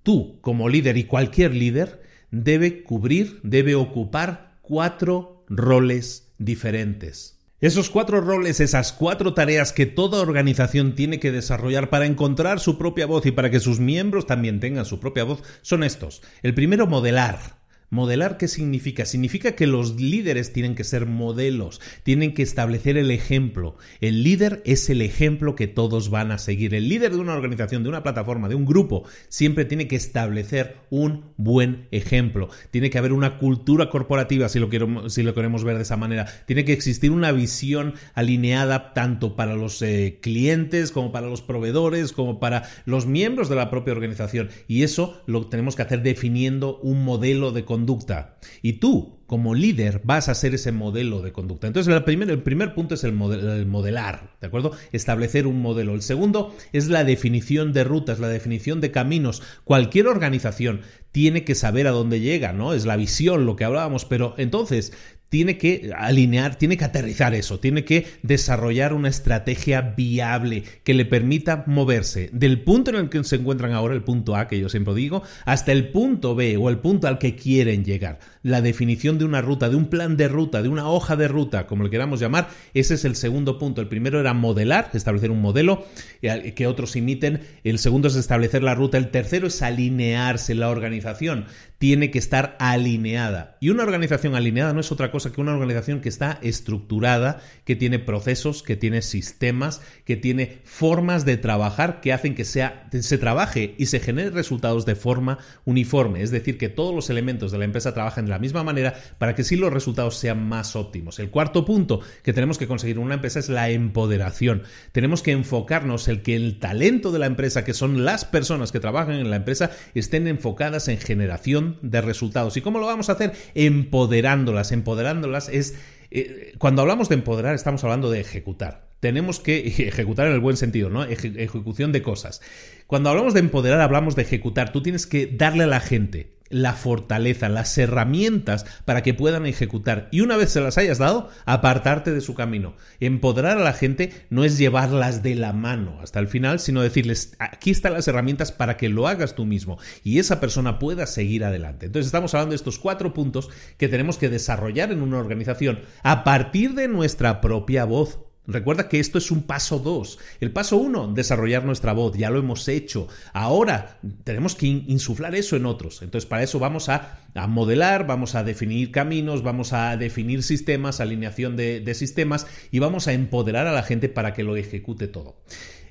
tú como líder y cualquier líder debe cubrir, debe ocupar cuatro roles diferentes. Esos cuatro roles, esas cuatro tareas que toda organización tiene que desarrollar para encontrar su propia voz y para que sus miembros también tengan su propia voz son estos. El primero, modelar. ¿Modelar qué significa? Significa que los líderes tienen que ser modelos, tienen que establecer el ejemplo. El líder es el ejemplo que todos van a seguir. El líder de una organización, de una plataforma, de un grupo, siempre tiene que establecer un buen ejemplo. Tiene que haber una cultura corporativa, si lo, si lo queremos ver de esa manera. Tiene que existir una visión alineada tanto para los eh, clientes como para los proveedores, como para los miembros de la propia organización. Y eso lo tenemos que hacer definiendo un modelo de conducta conducta. Y tú, como líder, vas a ser ese modelo de conducta. Entonces, el primer, el primer punto es el, el, modelar, ¿de acuerdo? Establecer un modelo. El segundo es la definición de rutas, la definición de caminos. Cualquier organización tiene que saber a dónde llega, ¿no? Es la visión, lo que hablábamos, pero entonces tiene que alinear, tiene que aterrizar eso, tiene que desarrollar una estrategia viable que le permita moverse del punto en el que se encuentran ahora, el punto A que yo siempre digo, hasta el punto B o el punto al que quieren llegar. La definición de una ruta, de un plan de ruta, de una hoja de ruta, como le queramos llamar, ese es el segundo punto. El primero era modelar, establecer un modelo eh, que otros imiten. El segundo es establecer la ruta. El tercero es alinearse. La organización tiene que estar alineada. Y una organización alineada no es otra cosa que una organización que está estructurada, que tiene procesos, que tiene sistemas, que tiene formas de trabajar que hacen que sea, se trabaje y se genere resultados de forma uniforme. Es decir, que todos los elementos de la empresa trabajen de la misma manera para que sí los resultados sean más óptimos. El cuarto punto que tenemos que conseguir en una empresa es la empoderación. Tenemos que enfocarnos en que el talento de la empresa, que son las personas que trabajan en la empresa, estén enfocadas en generación de resultados. ¿Y cómo lo vamos a hacer? Empoderándolas, empoderándolas es... Eh, cuando hablamos de empoderar estamos hablando de ejecutar. Tenemos que ejecutar en el buen sentido, ¿no? ejecución de cosas. Cuando hablamos de empoderar hablamos de ejecutar. Tú tienes que darle a la gente la fortaleza, las herramientas para que puedan ejecutar. Y una vez se las hayas dado, apartarte de su camino. Empoderar a la gente no es llevarlas de la mano hasta el final, sino decirles, aquí están las herramientas para que lo hagas tú mismo y esa persona pueda seguir adelante. Entonces estamos hablando de estos cuatro puntos que tenemos que desarrollar en una organización a partir de nuestra propia voz. Recuerda que esto es un paso 2. El paso 1, desarrollar nuestra voz. Ya lo hemos hecho. Ahora tenemos que insuflar eso en otros. Entonces, para eso vamos a, modelar, vamos a definir caminos, vamos a definir sistemas, alineación de, de sistemas y vamos a empoderar a la gente para que lo ejecute todo.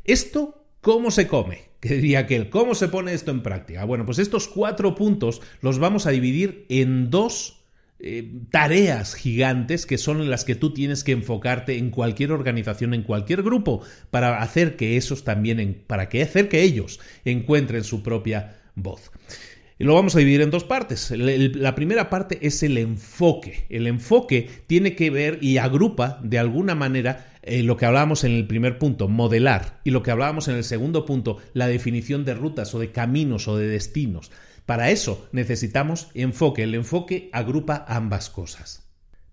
Esto, ¿cómo se come? Que diría aquel, ¿cómo se pone esto en práctica? Bueno, pues estos cuatro puntos los vamos a dividir en dos eh, tareas gigantes que son las que tú tienes que enfocarte en cualquier organización, en cualquier grupo, para hacer que esos también, para que hacer que ellos encuentren su propia voz. Y lo vamos a dividir en dos partes. La primera parte es el enfoque. El enfoque tiene que ver y agrupa de alguna manera eh, lo que hablábamos en el primer punto, modelar, y lo que hablábamos en el segundo punto, la definición de rutas o de caminos o de destinos. Para eso necesitamos enfoque. El enfoque agrupa ambas cosas.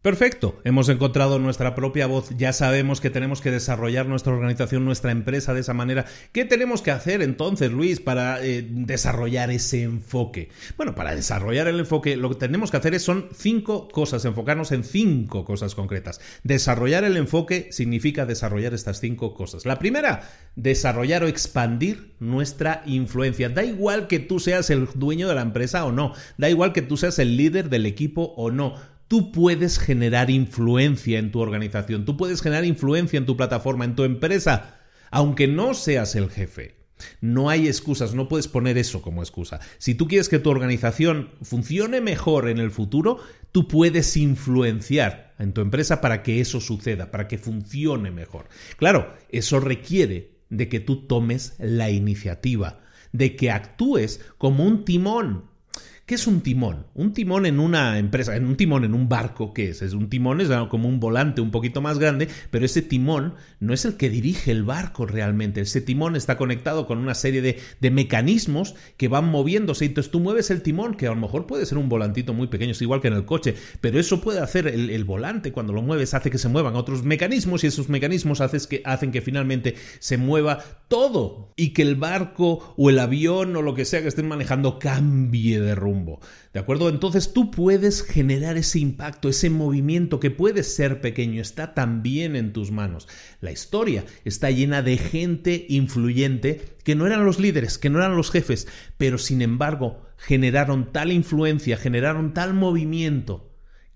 Perfecto, hemos encontrado nuestra propia voz, ya sabemos que tenemos que desarrollar nuestra organización, nuestra empresa de esa manera. ¿Qué tenemos que hacer entonces, Luis, para eh, desarrollar ese enfoque? Bueno, para desarrollar el enfoque lo que tenemos que hacer es, son cinco cosas, enfocarnos en cinco cosas concretas. Desarrollar el enfoque significa desarrollar estas cinco cosas. La primera, desarrollar o expandir nuestra influencia. Da igual que tú seas el dueño de la empresa o no, da igual que tú seas el líder del equipo o no tú puedes generar influencia en tu organización, tú puedes generar influencia en tu plataforma, en tu empresa, aunque no seas el jefe. No hay excusas, no puedes poner eso como excusa. Si tú quieres que tu organización funcione mejor en el futuro, tú puedes influenciar en tu empresa para que eso suceda, para que funcione mejor. Claro, eso requiere de que tú tomes la iniciativa, de que actúes como un timón, ¿Qué es un timón? Un timón en una empresa, en un timón en un barco, ¿qué es? Es un timón, es como un volante un poquito más grande, pero ese timón no es el que dirige el barco realmente. Ese timón está conectado con una serie de, de mecanismos que van moviéndose. Entonces tú mueves el timón, que a lo mejor puede ser un volantito muy pequeño, es igual que en el coche, pero eso puede hacer el, el volante cuando lo mueves, hace que se muevan otros mecanismos y esos mecanismos hacen que, hacen que finalmente se mueva todo y que el barco o el avión o lo que sea que estén manejando cambie de ¿De acuerdo? Entonces tú puedes generar ese impacto, ese movimiento que puede ser pequeño, está también en tus manos. La historia está llena de gente influyente que no eran los líderes, que no eran los jefes, pero sin embargo generaron tal influencia, generaron tal movimiento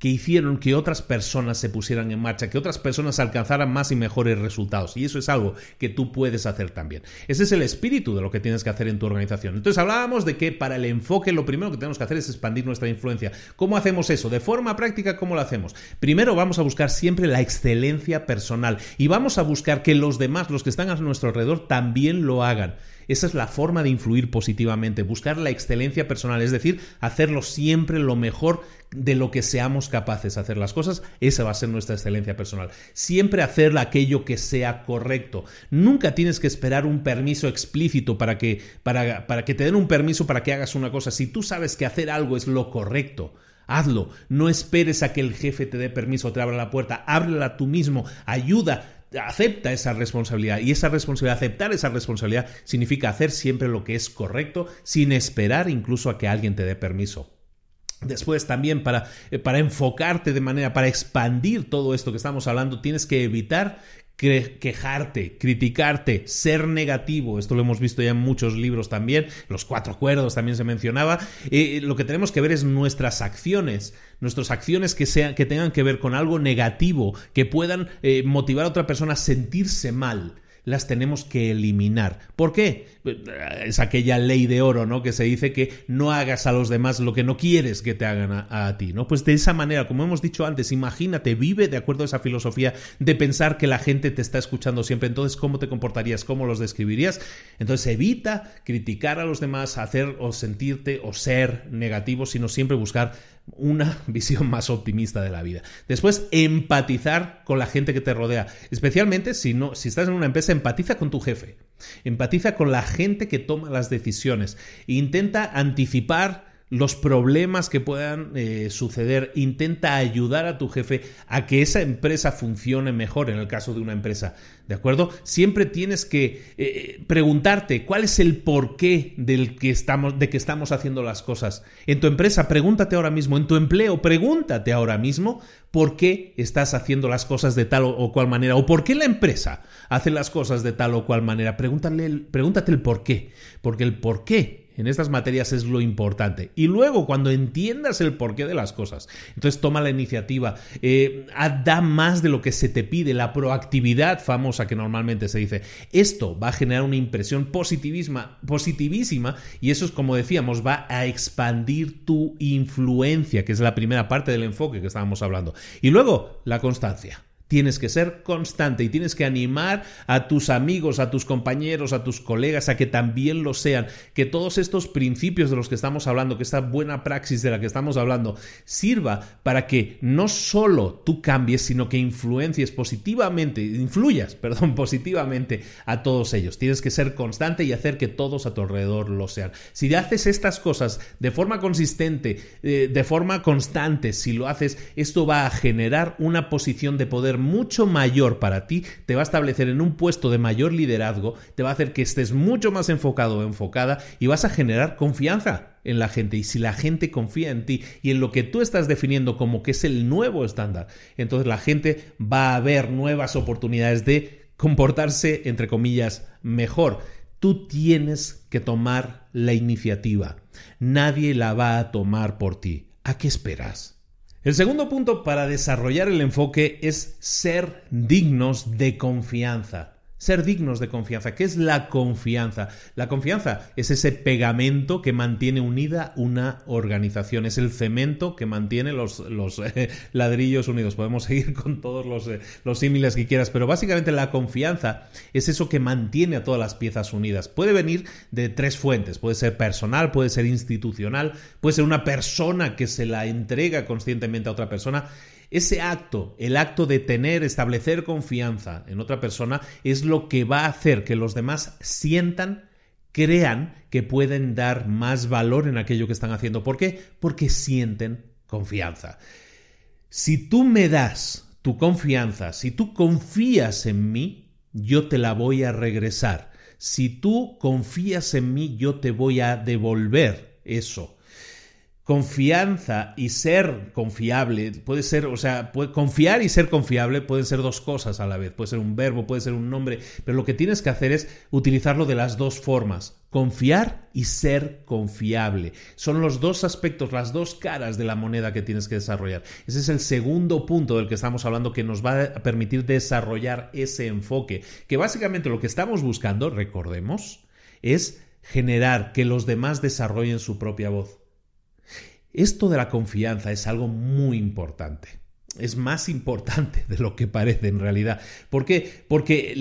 que hicieron que otras personas se pusieran en marcha, que otras personas alcanzaran más y mejores resultados. Y eso es algo que tú puedes hacer también. Ese es el espíritu de lo que tienes que hacer en tu organización. Entonces hablábamos de que para el enfoque lo primero que tenemos que hacer es expandir nuestra influencia. ¿Cómo hacemos eso? De forma práctica, ¿cómo lo hacemos? Primero vamos a buscar siempre la excelencia personal y vamos a buscar que los demás, los que están a nuestro alrededor, también lo hagan. Esa es la forma de influir positivamente, buscar la excelencia personal, es decir, hacerlo siempre lo mejor de lo que seamos capaces de hacer las cosas, esa va a ser nuestra excelencia personal. Siempre hacer aquello que sea correcto. Nunca tienes que esperar un permiso explícito para que, para, para que te den un permiso para que hagas una cosa. Si tú sabes que hacer algo es lo correcto, Hazlo, no esperes a que el jefe te dé permiso, te abra la puerta, ábrela tú mismo, ayuda, acepta esa responsabilidad y esa responsabilidad, aceptar esa responsabilidad significa hacer siempre lo que es correcto sin esperar incluso a que alguien te dé permiso. Después también para, eh, para enfocarte de manera, para expandir todo esto que estamos hablando, tienes que evitar quejarte, criticarte, ser negativo. Esto lo hemos visto ya en muchos libros también. Los cuatro acuerdos también se mencionaba. Eh, lo que tenemos que ver es nuestras acciones, nuestras acciones que, sean, que tengan que ver con algo negativo, que puedan eh, motivar a otra persona a sentirse mal las tenemos que eliminar. ¿Por qué? Es aquella ley de oro, ¿no? Que se dice que no hagas a los demás lo que no quieres que te hagan a, ti, ¿no? Pues de esa manera, como hemos dicho antes, imagínate, vive de acuerdo a esa filosofía de pensar que la gente te está escuchando siempre. Entonces, ¿cómo te comportarías? ¿Cómo los describirías? Entonces, evita criticar a los demás, hacer o sentirte o ser negativo, sino siempre buscar una visión más optimista de la vida. Después, empatizar con la gente que te rodea, especialmente si no si estás en una empresa, empatiza con tu jefe. Empatiza con la gente que toma las decisiones. Intenta anticipar los problemas que puedan eh, suceder. Intenta ayudar a tu jefe a que esa empresa funcione mejor en el caso de una empresa. ¿De acuerdo? Siempre tienes que eh, preguntarte cuál es el porqué del que estamos, de que estamos haciendo las cosas. En tu empresa, pregúntate ahora mismo. En tu empleo, pregúntate ahora mismo por qué estás haciendo las cosas de tal o, cual manera. O por qué la empresa hace las cosas de tal o cual manera. Pregúntale, pregúntate el por qué. Porque el por qué en estas materias es lo importante. Y luego, cuando entiendas el porqué de las cosas, entonces toma la iniciativa, eh, da más de lo que se te pide, la proactividad famosa que normalmente se dice. Esto va a generar una impresión positivísima, positivísima y eso es como decíamos, va a expandir tu influencia, que es la primera parte del enfoque que estábamos hablando. Y luego, la constancia. Tienes que ser constante y tienes que animar a tus amigos, a tus compañeros, a tus colegas a que también lo sean. Que todos estos principios de los que estamos hablando, que esta buena praxis de la que estamos hablando, sirva para que no solo tú cambies, sino que influencies positivamente, influyas, perdón, positivamente a todos ellos. Tienes que ser constante y hacer que todos a tu alrededor lo sean. Si haces estas cosas de forma consistente, eh, de forma constante, si lo haces, esto va a generar una posición de poder mucho mayor para ti, te va a establecer en un puesto de mayor liderazgo, te va a hacer que estés mucho más enfocado o enfocada y vas a generar confianza en la gente. Y si la gente confía en ti y en lo que tú estás definiendo como que es el nuevo estándar, entonces la gente va a ver nuevas oportunidades de comportarse, entre comillas, mejor. Tú tienes que tomar la iniciativa. Nadie la va a tomar por ti. ¿A qué esperas? El segundo punto para desarrollar el enfoque es ser dignos de confianza. Ser dignos de confianza. ¿Qué es la confianza? La confianza es ese pegamento que mantiene unida una organización, es el cemento que mantiene los, eh, ladrillos unidos. Podemos seguir con todos los, eh, los símiles que quieras, pero básicamente la confianza es eso que mantiene a todas las piezas unidas. Puede venir de tres fuentes, puede ser personal, puede ser institucional, puede ser una persona que se la entrega conscientemente a otra persona ese acto, el acto de tener, establecer confianza en otra persona, es lo que va a hacer que los demás sientan, crean que pueden dar más valor en aquello que están haciendo. ¿Por qué? Porque sienten confianza. Si tú me das tu confianza, si tú confías en mí, yo te la voy a regresar. Si tú confías en mí, yo te voy a devolver eso. Confianza y ser confiable puede ser, o sea, confiar y ser confiable pueden ser dos cosas a la vez. Puede ser un verbo, puede ser un nombre, pero lo que tienes que hacer es utilizarlo de las dos formas. Confiar y ser confiable. Son los dos aspectos, las dos caras de la moneda que tienes que desarrollar. Ese es el segundo punto del que estamos hablando que nos va a permitir desarrollar ese enfoque. Que básicamente lo que estamos buscando, recordemos, es generar que los demás desarrollen su propia voz. Esto de la confianza es algo muy importante. Es más importante de lo que parece en realidad. ¿Por qué? Porque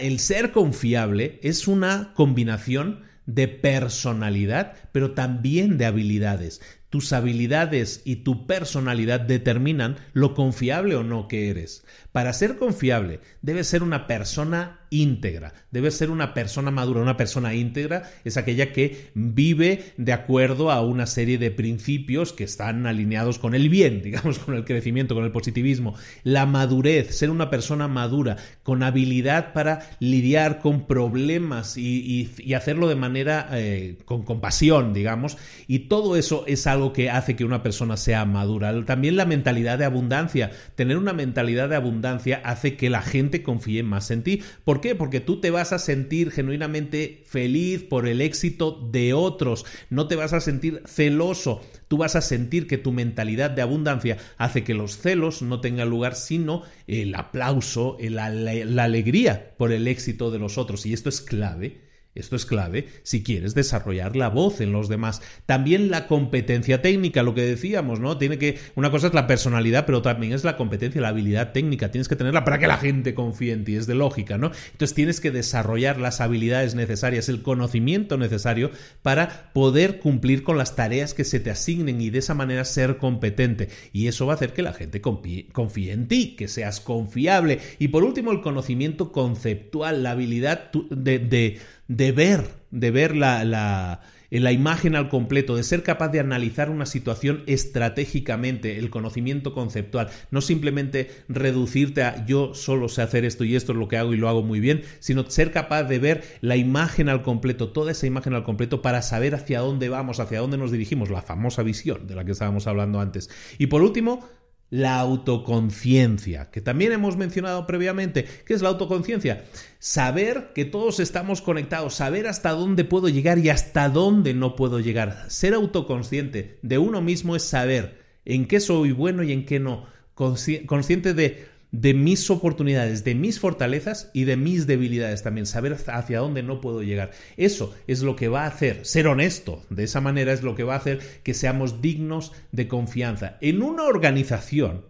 el ser confiable es una combinación de personalidad, pero también de habilidades. Tus habilidades y tu personalidad determinan lo confiable o no que eres. Para ser confiable, debes ser una persona íntegra, debes ser una persona madura. Una persona íntegra es aquella que vive de acuerdo a una serie de principios que están alineados con el bien, digamos, con el crecimiento, con el positivismo. La madurez, ser una persona madura, con habilidad para lidiar con problemas y, hacerlo de manera eh, con compasión, digamos. Y todo eso es algo que hace que una persona sea madura. También la mentalidad de abundancia. Tener una mentalidad de abundancia hace que la gente confíe más en ti. ¿Por qué? Porque tú te vas a sentir genuinamente feliz por el éxito de otros, no te vas a sentir celoso, tú vas a sentir que tu mentalidad de abundancia hace que los celos no tengan lugar, sino el aplauso, la, alegría por el éxito de los otros. Y esto es clave esto es clave si quieres desarrollar la voz en los demás. También la competencia técnica, lo que decíamos, ¿no? Tiene que. Una cosa es la personalidad, pero también es la competencia, la habilidad técnica. Tienes que tenerla para que la gente confíe en ti. Es de lógica, ¿no? Entonces tienes que desarrollar las habilidades necesarias, el conocimiento necesario para poder cumplir con las tareas que se te asignen y de esa manera ser competente. Y eso va a hacer que la gente confíe, en ti, que seas confiable. Y por último, el conocimiento conceptual, la habilidad de ver, de ver la, la, la, imagen al completo, de ser capaz de analizar una situación estratégicamente, el conocimiento conceptual, no simplemente reducirte a yo solo sé hacer esto y esto es lo que hago y lo hago muy bien, sino ser capaz de ver la imagen al completo, toda esa imagen al completo para saber hacia dónde vamos, hacia dónde nos dirigimos, la famosa visión de la que estábamos hablando antes. Y por último, la autoconciencia, que también hemos mencionado previamente. ¿Qué es la autoconciencia? Saber que todos estamos conectados, saber hasta dónde puedo llegar y hasta dónde no puedo llegar. Ser autoconsciente de uno mismo es saber en qué soy bueno y en qué no. Consciente de de mis oportunidades, de mis fortalezas y de mis debilidades también, saber hacia dónde no puedo llegar. Eso es lo que va a hacer, ser honesto, de esa manera es lo que va a hacer que seamos dignos de confianza. En una organización,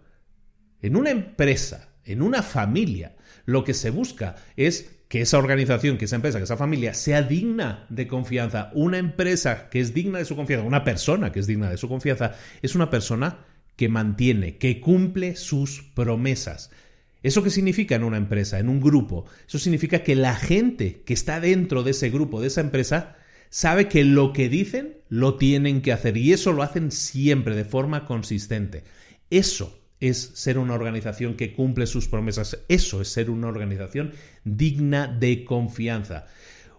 en una empresa, en una familia, lo que se busca es que esa organización, que esa empresa, que esa familia sea digna de confianza. Una empresa que es digna de su confianza, una persona que es digna de su confianza, es una persona que mantiene, que cumple sus promesas. ¿Eso qué significa en una empresa, en un grupo? Eso significa que la gente que está dentro de ese grupo, de esa empresa, sabe que lo que dicen lo tienen que hacer y eso lo hacen siempre de forma consistente. Eso es ser una organización que cumple sus promesas. Eso es ser una organización digna de confianza.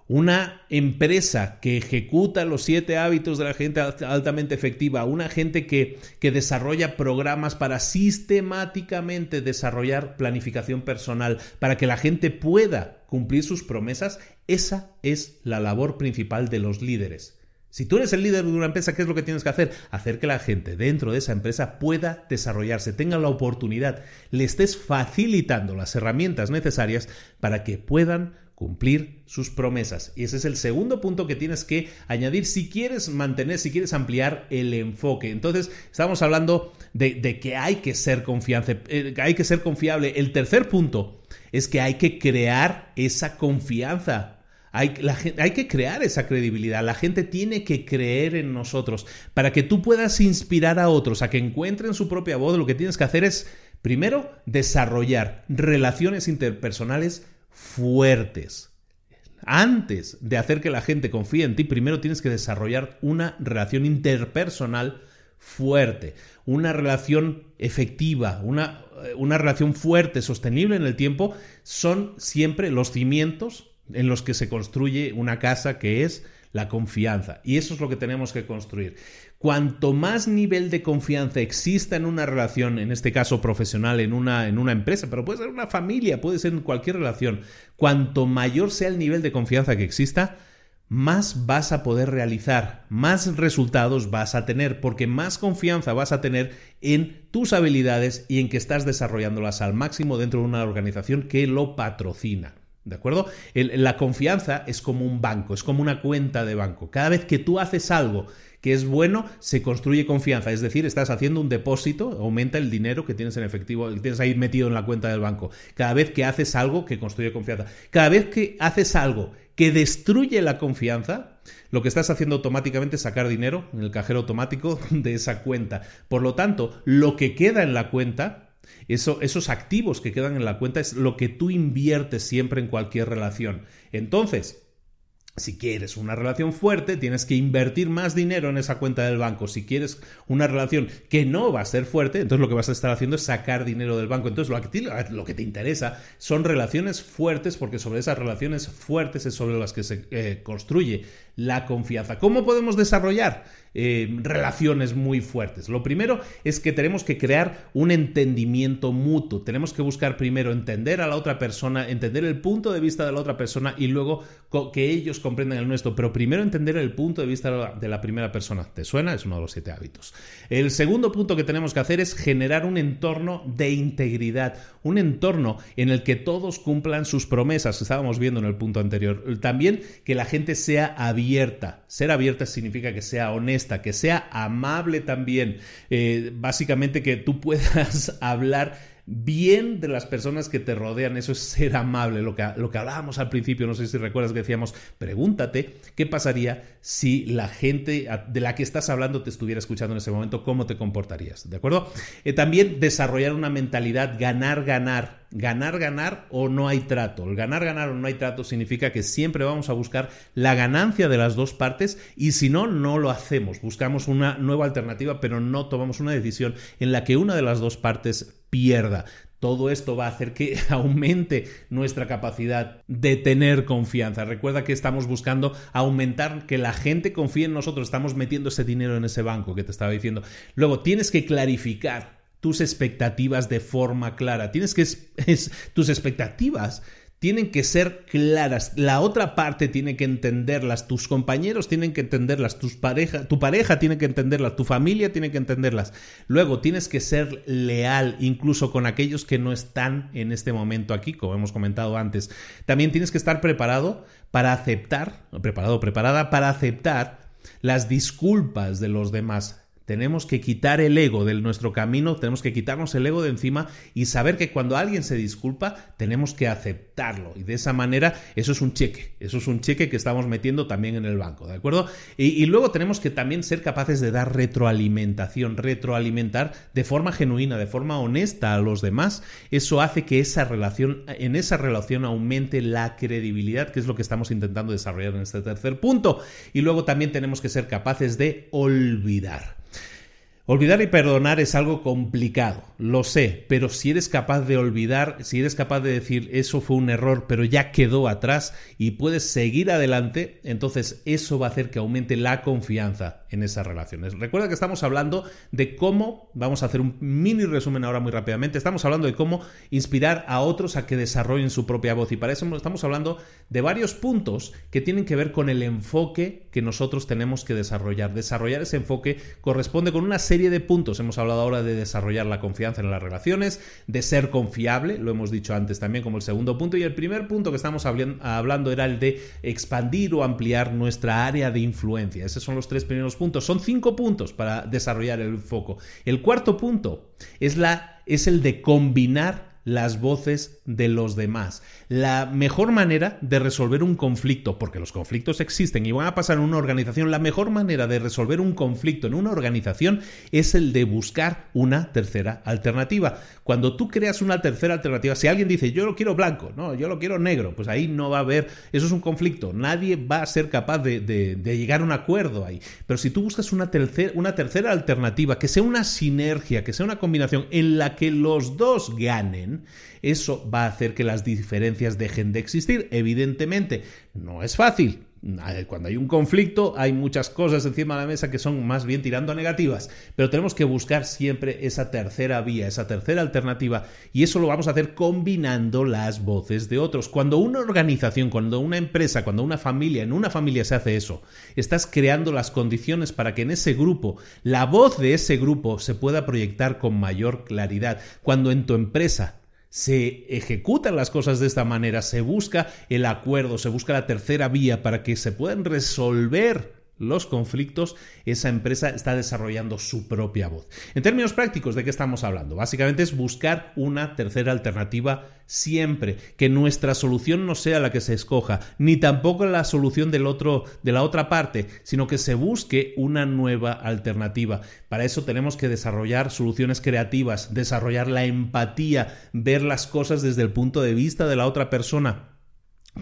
Una empresa que ejecuta los siete hábitos de la gente altamente efectiva, una gente que, que, desarrolla programas para sistemáticamente desarrollar planificación personal, para que la gente pueda cumplir sus promesas, esa es la labor principal de los líderes. Si tú eres el líder de una empresa, ¿qué es lo que tienes que hacer? Hacer que la gente dentro de esa empresa pueda desarrollarse, tenga la oportunidad, le estés facilitando las herramientas necesarias para que puedan cumplir sus promesas. Y ese es el segundo punto que tienes que añadir si quieres mantener, si quieres ampliar el enfoque. Entonces, estamos hablando de, que hay que ser confiable, eh, hay que ser confiable. El tercer punto es que hay que crear esa confianza hay, que crear esa credibilidad. La gente tiene que creer en nosotros. Para que tú puedas inspirar a otros a que encuentren su propia voz, lo que tienes que hacer es, primero, desarrollar relaciones interpersonales fuertes. Antes de hacer que la gente confíe en ti, primero tienes que desarrollar una relación interpersonal fuerte, una relación efectiva, una, eh, una relación fuerte, sostenible en el tiempo, son siempre los cimientos en los que se construye una casa que es la confianza. Y eso es lo que tenemos que construir. Cuanto más nivel de confianza exista en una relación, en este caso profesional, en una, en una empresa, pero puede ser una familia, puede ser en cualquier relación, cuanto mayor sea el nivel de confianza que exista, más vas a poder realizar, más resultados vas a tener, porque más confianza vas a tener en tus habilidades y en que estás desarrollándolas al máximo dentro de una organización que lo patrocina. ¿De acuerdo? la confianza es como un banco, es como una cuenta de banco. Cada vez que tú haces algo que es bueno, se construye confianza. Es decir, estás haciendo un depósito, aumenta el dinero que tienes en efectivo, que tienes ahí metido en la cuenta del banco. Cada vez que haces algo que construye confianza. Cada vez que haces algo que destruye la confianza, lo que estás haciendo automáticamente es sacar dinero en el cajero automático de esa cuenta. Por lo tanto, lo que queda en la cuenta esos activos que quedan en la cuenta es lo que tú inviertes siempre en cualquier relación. Entonces, si quieres una relación fuerte, tienes que invertir más dinero en esa cuenta del banco. Si quieres una relación que no va a ser fuerte, entonces lo que vas a estar haciendo es sacar dinero del banco. Entonces lo que, te, interesa son relaciones fuertes, porque sobre esas relaciones fuertes es sobre las que se eh, construye la confianza. ¿Cómo podemos desarrollar eh, relaciones muy fuertes? Lo primero es que tenemos que crear un entendimiento mutuo. Tenemos que buscar primero entender a la otra persona, entender el punto de vista de la otra persona y luego que ellos comprendan el nuestro. Pero primero entender el punto de vista de la primera persona. ¿Te suena? Es uno de los siete hábitos. El segundo punto que tenemos que hacer es generar un entorno de integridad, un entorno en el que todos cumplan sus promesas, estábamos viendo en el punto anterior. También que la gente sea abierta ser abierta significa que sea honesta, que sea amable también. Eh, básicamente que tú puedas hablar bien de las personas que te rodean, eso es ser amable, lo que, lo que hablábamos al principio, no sé si recuerdas que decíamos, pregúntate qué pasaría si la gente de la que estás hablando te estuviera escuchando en ese momento, cómo te comportarías, ¿de acuerdo? Eh, también desarrollar una mentalidad ganar, ganar, ganar, ganar o no hay trato. El ganar, ganar o no hay trato significa que siempre vamos a buscar la ganancia de las dos partes y si no, no lo hacemos. Buscamos una nueva alternativa, pero no tomamos una decisión en la que una de las dos partes pierda. Todo esto va a hacer que aumente nuestra capacidad de tener confianza. Recuerda que estamos buscando aumentar que la gente confíe en nosotros. Estamos metiendo ese dinero en ese banco que te estaba diciendo. Luego, tienes que clarificar tus expectativas de forma clara. Tienes que es, tus expectativas tienen que ser claras. La otra parte tiene que entenderlas, tus compañeros tienen que entenderlas, tus pareja, tu pareja tiene que entenderlas, tu familia tiene que entenderlas. Luego tienes que ser leal incluso con aquellos que no están en este momento aquí, como hemos comentado antes. También tienes que estar preparado para aceptar, preparado, preparada para aceptar las disculpas de los demás. Tenemos que quitar el ego de nuestro camino, tenemos que quitarnos el ego de encima y saber que cuando alguien se disculpa, tenemos que aceptarlo. Y de esa manera, eso es un cheque, eso es un cheque que estamos metiendo también en el banco, ¿de acuerdo? Y, luego tenemos que también ser capaces de dar retroalimentación, retroalimentar de forma genuina, de forma honesta a los demás. Eso hace que esa relación, en esa relación aumente la credibilidad, que es lo que estamos intentando desarrollar en este tercer punto. Y luego también tenemos que ser capaces de olvidar. Olvidar y perdonar es algo complicado, lo sé, pero si eres capaz de olvidar, si eres capaz de decir eso fue un error, pero ya quedó atrás y puedes seguir adelante, entonces eso va a hacer que aumente la confianza en esas relaciones. Recuerda que estamos hablando de cómo, vamos a hacer un mini resumen ahora muy rápidamente, estamos hablando de cómo inspirar a otros a que desarrollen su propia voz y para eso estamos hablando de varios puntos que tienen que ver con el enfoque que nosotros tenemos que desarrollar. Desarrollar ese enfoque corresponde con una serie de puntos. Hemos hablado ahora de desarrollar la confianza en las relaciones, de ser confiable, lo hemos dicho antes también como el segundo punto. Y el primer punto que estamos hablando era el de expandir o ampliar nuestra área de influencia. Esos son los tres primeros puntos. Son cinco puntos para desarrollar el foco. El cuarto punto es, la, es el de combinar las voces de los demás. La mejor manera de resolver un conflicto, porque los conflictos existen y van a pasar en una organización, la mejor manera de resolver un conflicto en una organización es el de buscar una tercera alternativa. Cuando tú creas una tercera alternativa, si alguien dice yo lo quiero blanco, no, yo lo quiero negro, pues ahí no va a haber, eso es un conflicto, nadie va a ser capaz de, llegar a un acuerdo ahí. Pero si tú buscas una, una tercera alternativa, que sea una sinergia, que sea una combinación en la que los dos ganen, eso va a hacer que las diferencias dejen de existir. Evidentemente, no es fácil. Cuando hay un conflicto hay muchas cosas encima de la mesa que son más bien tirando a negativas, pero tenemos que buscar siempre esa tercera vía, esa tercera alternativa y eso lo vamos a hacer combinando las voces de otros. Cuando una organización, cuando una empresa, cuando una familia, en una familia se hace eso, estás creando las condiciones para que en ese grupo la voz de ese grupo se pueda proyectar con mayor claridad. Cuando en tu empresa se ejecutan las cosas de esta manera, se busca el acuerdo, se busca la tercera vía para que se puedan resolver los conflictos, esa empresa está desarrollando su propia voz. En términos prácticos, ¿de qué estamos hablando? Básicamente es buscar una tercera alternativa siempre, que nuestra solución no sea la que se escoja, ni tampoco la solución del otro de la otra parte, sino que se busque una nueva alternativa. Para eso tenemos que desarrollar soluciones creativas, desarrollar la empatía, ver las cosas desde el punto de vista de la otra persona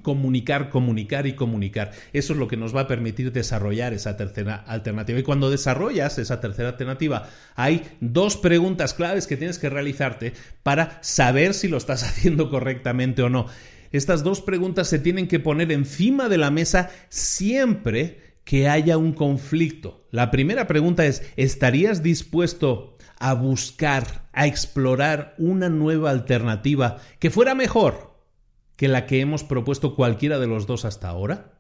comunicar, comunicar y comunicar. Eso es lo que nos va a permitir desarrollar esa tercera alternativa. Y cuando desarrollas esa tercera alternativa, hay dos preguntas claves que tienes que realizarte para saber si lo estás haciendo correctamente o no. Estas dos preguntas se tienen que poner encima de la mesa siempre que haya un conflicto. La primera pregunta es, ¿estarías dispuesto a buscar, a explorar una nueva alternativa que fuera mejor? Que la que hemos propuesto cualquiera de los dos hasta ahora?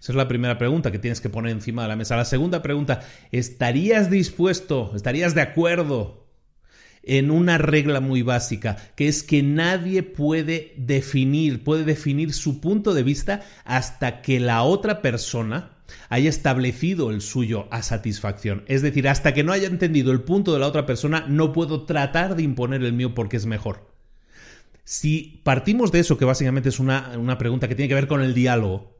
Esa es la primera pregunta que tienes que poner encima de la mesa. La segunda pregunta, ¿estarías dispuesto, estarías de acuerdo en una regla muy básica, que es que nadie puede definir, puede definir su punto de vista hasta que la otra persona haya establecido el suyo a satisfacción. Es decir, hasta que no haya entendido el punto de la otra persona, no puedo tratar de imponer el mío porque es mejor. Si partimos de eso, que básicamente es una, una pregunta que tiene que ver con el diálogo,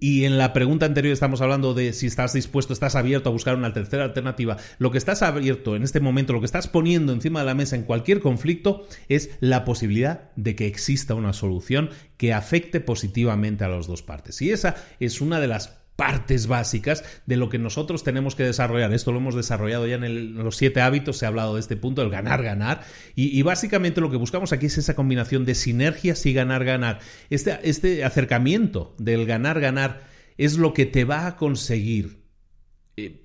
y en la pregunta anterior estamos hablando de si estás dispuesto, estás abierto a buscar una tercera alternativa. Lo que estás abierto en este momento, lo que estás poniendo encima de la mesa en cualquier conflicto es la posibilidad de que exista una solución que afecte positivamente a las dos partes. Y esa es una de las partes básicas de lo que nosotros tenemos que desarrollar. Esto lo hemos desarrollado ya en, los siete hábitos, se ha hablado de este punto, el ganar, ganar. Y, básicamente lo que buscamos aquí es esa combinación de sinergias y ganar, ganar. Este, este acercamiento del ganar, ganar es lo que te va a conseguir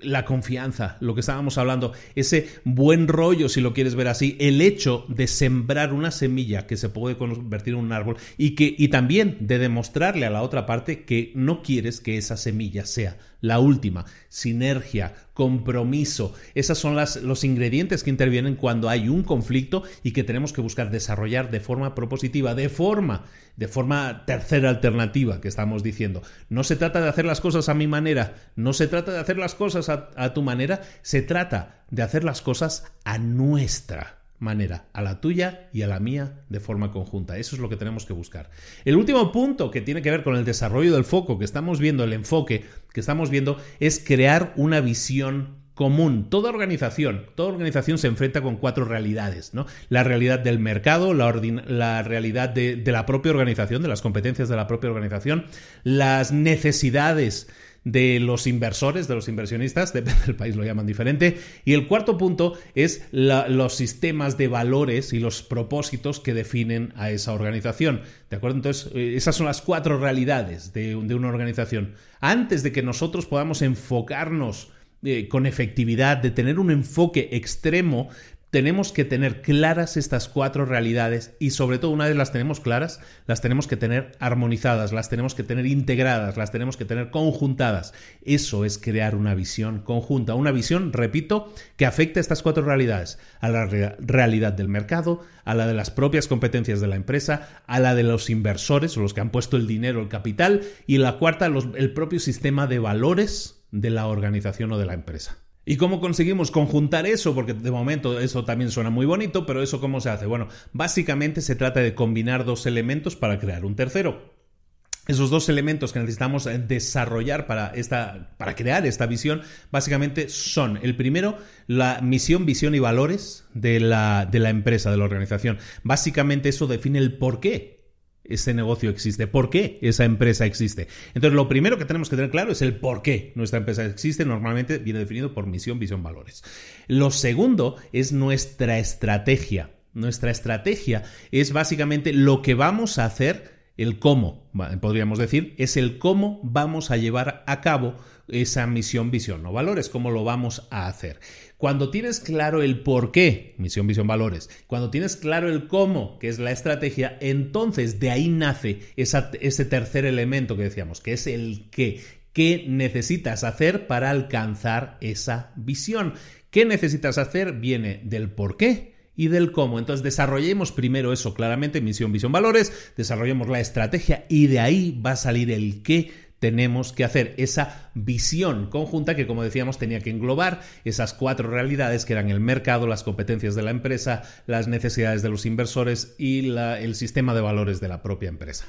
la confianza, lo que estábamos hablando, ese buen rollo, si lo quieres ver así, el hecho de sembrar una semilla que se puede convertir en un árbol y que y también de demostrarle a la otra parte que no quieres que esa semilla sea la última, sinergia, compromiso. Esas son las, los ingredientes que intervienen cuando hay un conflicto y que tenemos que buscar desarrollar de forma propositiva, de forma, de forma tercera alternativa que estamos diciendo. No se trata de hacer las cosas a mi manera, no se trata de hacer las cosas a tu manera, se trata de hacer las cosas a nuestra manera, a la tuya y a la mía de forma conjunta. Eso es lo que tenemos que buscar. El último punto que tiene que ver con el desarrollo del foco que estamos viendo, el enfoque que estamos viendo, es crear una visión común. Toda organización, toda organización se enfrenta con cuatro realidades, ¿no? La realidad del mercado, la, la realidad de, de la propia organización, de las competencias de la propia organización, las necesidades de los inversores, de los inversionistas, depende del país lo llaman diferente. Y el cuarto punto es los sistemas de valores y los propósitos que definen a esa organización. ¿De acuerdo? Entonces, eh, esas son las cuatro realidades de, una organización. Antes de que nosotros podamos enfocarnos eh, con efectividad, de tener un enfoque extremo, tenemos que tener claras estas cuatro realidades y sobre todo una vez las tenemos claras, las tenemos que tener armonizadas, las tenemos que tener integradas, las tenemos que tener conjuntadas. Eso es crear una visión conjunta, una visión, repito, que afecte a estas cuatro realidades, a la realidad del mercado, a la de las propias competencias de la empresa, a la de los inversores, los que han puesto el dinero, el capital, y la cuarta, el propio sistema de valores de la organización o de la empresa. ¿Y cómo conseguimos conjuntar eso? Porque de momento eso también suena muy bonito, pero eso cómo se hace? Bueno, básicamente se trata de combinar dos elementos para crear un tercero. Esos dos elementos que necesitamos desarrollar para, esta, para crear esta visión, básicamente son, el primero, la misión, visión y valores de la, de la empresa, de la organización. Básicamente eso define el por qué ese negocio existe, por qué esa empresa existe. Entonces, lo primero que tenemos que tener claro es el por qué nuestra empresa existe. Normalmente viene definido por misión, visión, valores. Lo segundo es nuestra estrategia. Nuestra estrategia es básicamente lo que vamos a hacer, el cómo, podríamos decir, es el cómo vamos a llevar a cabo esa misión, visión o valores, cómo lo vamos a hacer. Cuando tienes claro el por qué, misión, visión, valores, cuando tienes claro el cómo, que es la estrategia, entonces de ahí nace ese tercer elemento que decíamos, que es el qué. ¿Qué necesitas hacer para alcanzar esa visión? ¿Qué necesitas hacer? Viene del por qué y del cómo. Entonces desarrollemos primero eso claramente, misión, visión, valores, desarrollemos la estrategia y de ahí va a salir el qué tenemos que hacer esa visión conjunta que, como decíamos, tenía que englobar esas cuatro realidades que eran el mercado, las competencias de la empresa, las necesidades de los inversores y el sistema de valores de la propia empresa.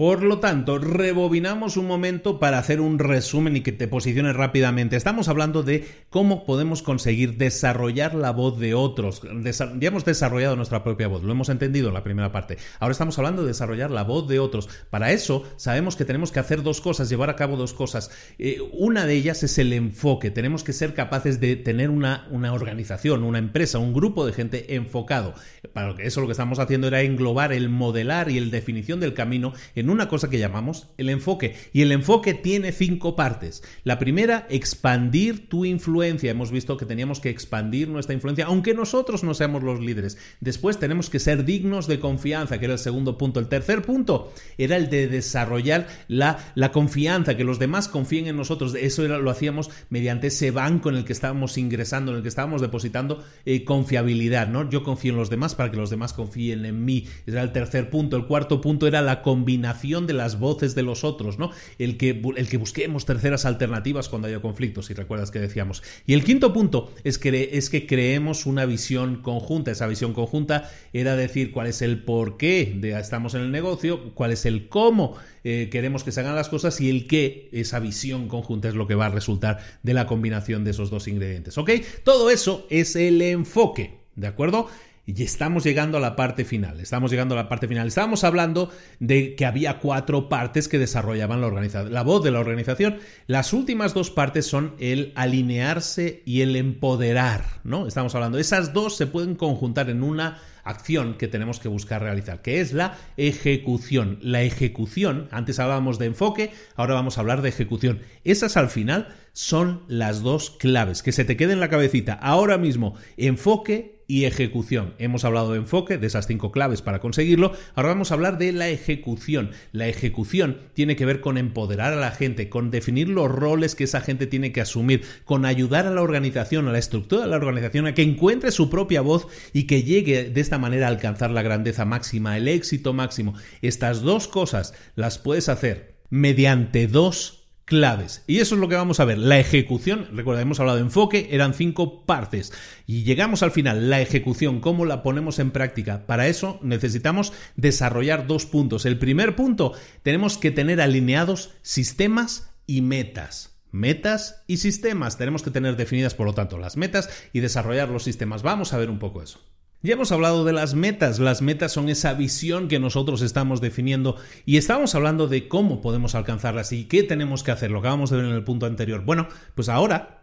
Por lo tanto, rebobinamos un momento para hacer un resumen y que te posiciones rápidamente. Estamos hablando de cómo podemos conseguir desarrollar la voz de otros. ya hemos desarrollado nuestra propia voz, lo hemos entendido en la primera parte. Ahora estamos hablando de desarrollar la voz de otros. Para eso sabemos que tenemos que hacer dos cosas, llevar a cabo dos cosas. Eh, una de ellas es el enfoque. Tenemos que ser capaces de tener una, una organización, una empresa, un grupo de gente enfocado. Para eso lo que estamos haciendo era englobar el modelar y el definición del camino en una cosa que llamamos el enfoque. Y el enfoque tiene cinco partes. La primera, expandir tu influencia. Hemos visto que teníamos que expandir nuestra influencia, aunque nosotros no seamos los líderes. Después tenemos que ser dignos de confianza, que era el segundo punto. El tercer punto era el de desarrollar la, la confianza, que los demás confíen en nosotros. Eso era, lo hacíamos mediante ese banco en el que estábamos ingresando, en el que estábamos depositando eh, confiabilidad. ¿no? Yo confío en los demás para que los demás confíen en mí. Era el tercer punto. El cuarto punto era la combinación de las voces de los otros, ¿no? El que, el que busquemos terceras alternativas cuando haya conflictos, si recuerdas que decíamos. Y el quinto punto es que, es que creemos una visión conjunta. Esa visión conjunta era decir cuál es el por qué de estamos en el negocio, cuál es el cómo eh, queremos que se hagan las cosas y el qué, esa visión conjunta es lo que va a resultar de la combinación de esos dos ingredientes. ¿Ok? Todo eso es el enfoque. ¿De acuerdo? Y estamos llegando a la parte final. Estamos llegando a la parte final. Estábamos hablando de que había cuatro partes que desarrollaban la la voz de la organización. Las últimas dos partes son el alinearse y el empoderar, ¿no? Estamos hablando. Esas dos se pueden conjuntar en una acción que tenemos que buscar realizar, que es la ejecución. La ejecución, antes hablábamos de enfoque, ahora vamos a hablar de ejecución. Esas al final son las dos claves, que se te quede en la cabecita. Ahora mismo, enfoque y ejecución. Hemos hablado de enfoque, de esas cinco claves para conseguirlo. Ahora vamos a hablar de la ejecución. La ejecución tiene que ver con empoderar a la gente, con definir los roles que esa gente tiene que asumir, con ayudar a la organización, a la estructura de la organización a que encuentre su propia voz y que llegue de esta manera a alcanzar la grandeza máxima, el éxito máximo. Estas dos cosas las puedes hacer mediante dos claves. Y eso es lo que vamos a ver. La ejecución, recuerda, hemos hablado de enfoque, eran cinco partes. Y llegamos al final, la ejecución, cómo la ponemos en práctica. Para eso necesitamos desarrollar dos puntos. El primer punto, tenemos que tener alineados sistemas y metas. Metas y sistemas. Tenemos que tener definidas, por lo tanto, las metas y desarrollar los sistemas. Vamos a ver un poco eso. Ya hemos hablado de las metas. Las metas son esa visión que nosotros estamos definiendo y estábamos hablando de cómo podemos alcanzarlas y qué tenemos que hacer. Lo acabamos de ver en el punto anterior. Bueno, pues ahora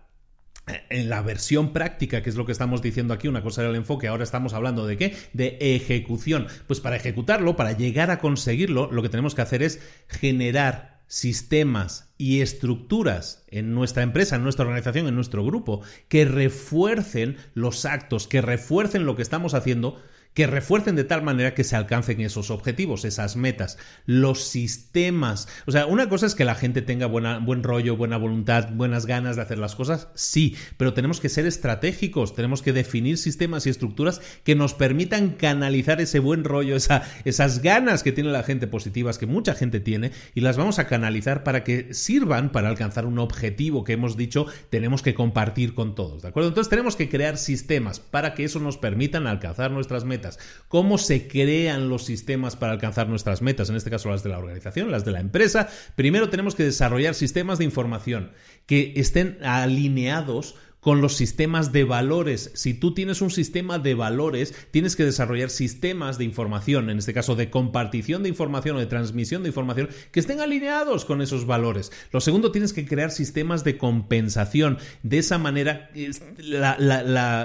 en la versión práctica, que es lo que estamos diciendo aquí, una cosa era el enfoque, ahora estamos hablando de qué? De ejecución. Pues para ejecutarlo, para llegar a conseguirlo, lo que tenemos que hacer es generar sistemas y estructuras en nuestra empresa, en nuestra organización, en nuestro grupo, que refuercen los actos, que refuercen lo que estamos haciendo que refuercen de tal manera que se alcancen esos objetivos, esas metas, los sistemas. O sea, una cosa es que la gente tenga buen rollo, buena voluntad, buenas ganas de hacer las cosas, sí, pero tenemos que ser estratégicos, tenemos que definir sistemas y estructuras que nos permitan canalizar ese buen rollo, esa, esas ganas que tiene la gente positivas, que mucha gente tiene, y las vamos a canalizar para que sirvan para alcanzar un objetivo que hemos dicho tenemos que compartir con todos, ¿de acuerdo? Entonces tenemos que crear sistemas para que eso nos permitan alcanzar nuestras metas cómo se crean los sistemas para alcanzar nuestras metas, en este caso las de la organización, las de la empresa. Primero tenemos que desarrollar sistemas de información que estén alineados con los sistemas de valores. Si tú tienes un sistema de valores, tienes que desarrollar sistemas de información, en este caso de compartición de información o de transmisión de información, que estén alineados con esos valores. Lo segundo, tienes que crear sistemas de compensación. De esa manera,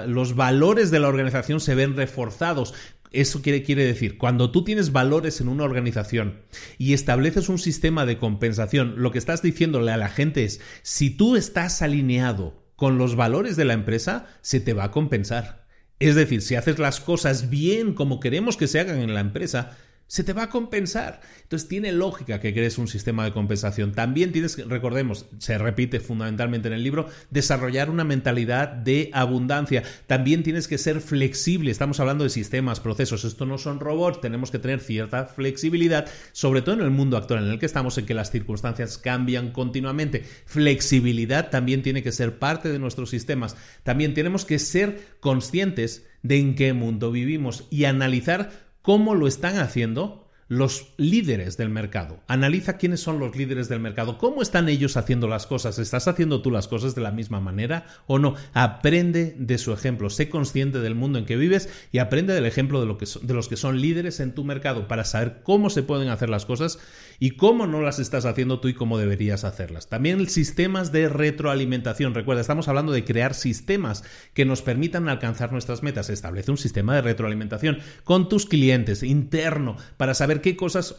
los valores de la organización se ven reforzados. Eso quiere, decir, cuando tú tienes valores en una organización y estableces un sistema de compensación, lo que estás diciéndole a la gente es, si tú estás alineado con los valores de la empresa, se te va a compensar. Es decir, si haces las cosas bien como queremos que se hagan en la empresa, se te va a compensar. Entonces tiene lógica que crees un sistema de compensación. También tienes que, recordemos, se repite fundamentalmente en el libro, desarrollar una mentalidad de abundancia. También tienes que ser flexible. Estamos hablando de sistemas, procesos. Esto no son robots. Tenemos que tener cierta flexibilidad, sobre todo en el mundo actual en el que estamos, en que las circunstancias cambian continuamente. Flexibilidad también tiene que ser parte de nuestros sistemas. También tenemos que ser conscientes de en qué mundo vivimos y analizar cómo lo están haciendo los líderes del mercado. Analiza quiénes son los líderes del mercado, cómo están ellos haciendo las cosas. ¿Estás haciendo tú las cosas de la misma manera o no? Aprende de su ejemplo, sé consciente del mundo en que vives y aprende del ejemplo de, los que son líderes en tu mercado para saber cómo se pueden hacer las cosas y cómo no las estás haciendo tú y cómo deberías hacerlas. También sistemas de retroalimentación. Recuerda, estamos hablando de crear sistemas que nos permitan alcanzar nuestras metas. Establece un sistema de retroalimentación con tus clientes interno para saber qué cosas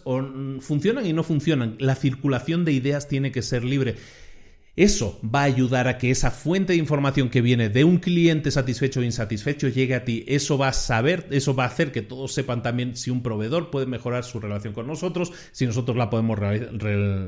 funcionan y no funcionan. La circulación de ideas tiene que ser libre. Eso va a ayudar a que esa fuente de información que viene de un cliente satisfecho o insatisfecho llegue a ti. Eso va a saber, eso va a hacer que todos sepan también si un proveedor puede mejorar su relación con nosotros, si nosotros la podemos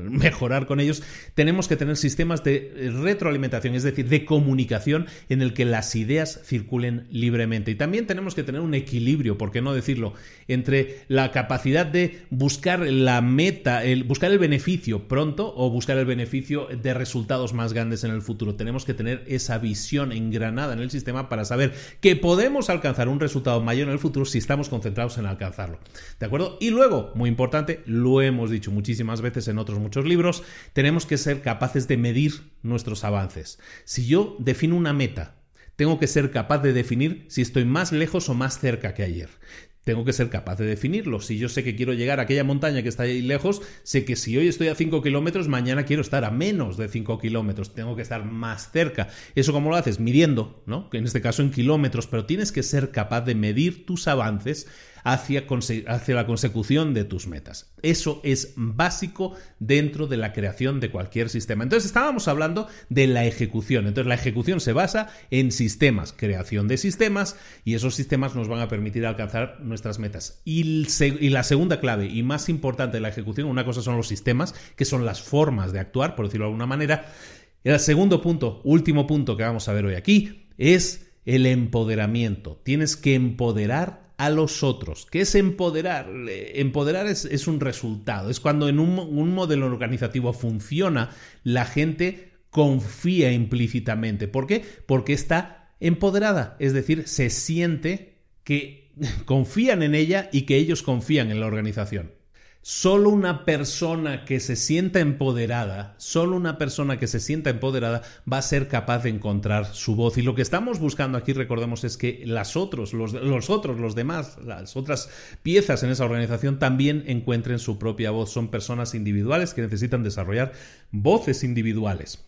mejorar con ellos. Tenemos que tener sistemas de retroalimentación, es decir, de comunicación en el que las ideas circulen libremente. Y también tenemos que tener un equilibrio, por qué no decirlo, entre la capacidad de buscar la meta, el, buscar el beneficio pronto o buscar el beneficio de resultados más grandes en el futuro. Tenemos que tener esa visión engranada en el sistema para saber que podemos alcanzar un resultado mayor en el futuro si estamos concentrados en alcanzarlo. ¿De acuerdo? Y luego, muy importante, lo hemos dicho muchísimas veces en otros muchos libros, tenemos que ser capaces de medir nuestros avances. Si yo defino una meta, tengo que ser capaz de definir si estoy más lejos o más cerca que ayer tengo que ser capaz de definirlo. Si yo sé que quiero llegar a aquella montaña que está ahí lejos, sé que si hoy estoy a 5 kilómetros, mañana quiero estar a menos de 5 kilómetros. Tengo que estar más cerca. ¿Eso cómo lo haces? Midiendo, ¿no? Que en este caso en kilómetros, pero tienes que ser capaz de medir tus avances hacia, la consecución de tus metas. Eso es básico dentro de la creación de cualquier sistema. Entonces estábamos hablando de la ejecución. Entonces la ejecución se basa en sistemas, creación de sistemas y esos sistemas nos van a permitir alcanzar nuestras metas. Y, y la segunda clave y más importante de la ejecución, una cosa son los sistemas, que son las formas de actuar, por decirlo de alguna manera. El segundo punto, último punto que vamos a ver hoy aquí, es el empoderamiento. Tienes que empoderar a los otros. ¿Qué es empoderar? Empoderar es, un resultado. Es cuando en un, un modelo organizativo funciona, la gente confía implícitamente. ¿Por qué? Porque está empoderada. Es decir, se siente que confían en ella y que ellos confían en la organización. Solo una persona que se sienta empoderada, solo una persona que se sienta empoderada va a ser capaz de encontrar su voz. Y lo que estamos buscando aquí, recordemos, es que las otros, los, los otros, los demás, las otras piezas en esa organización también encuentren su propia voz. Son personas individuales que necesitan desarrollar voces individuales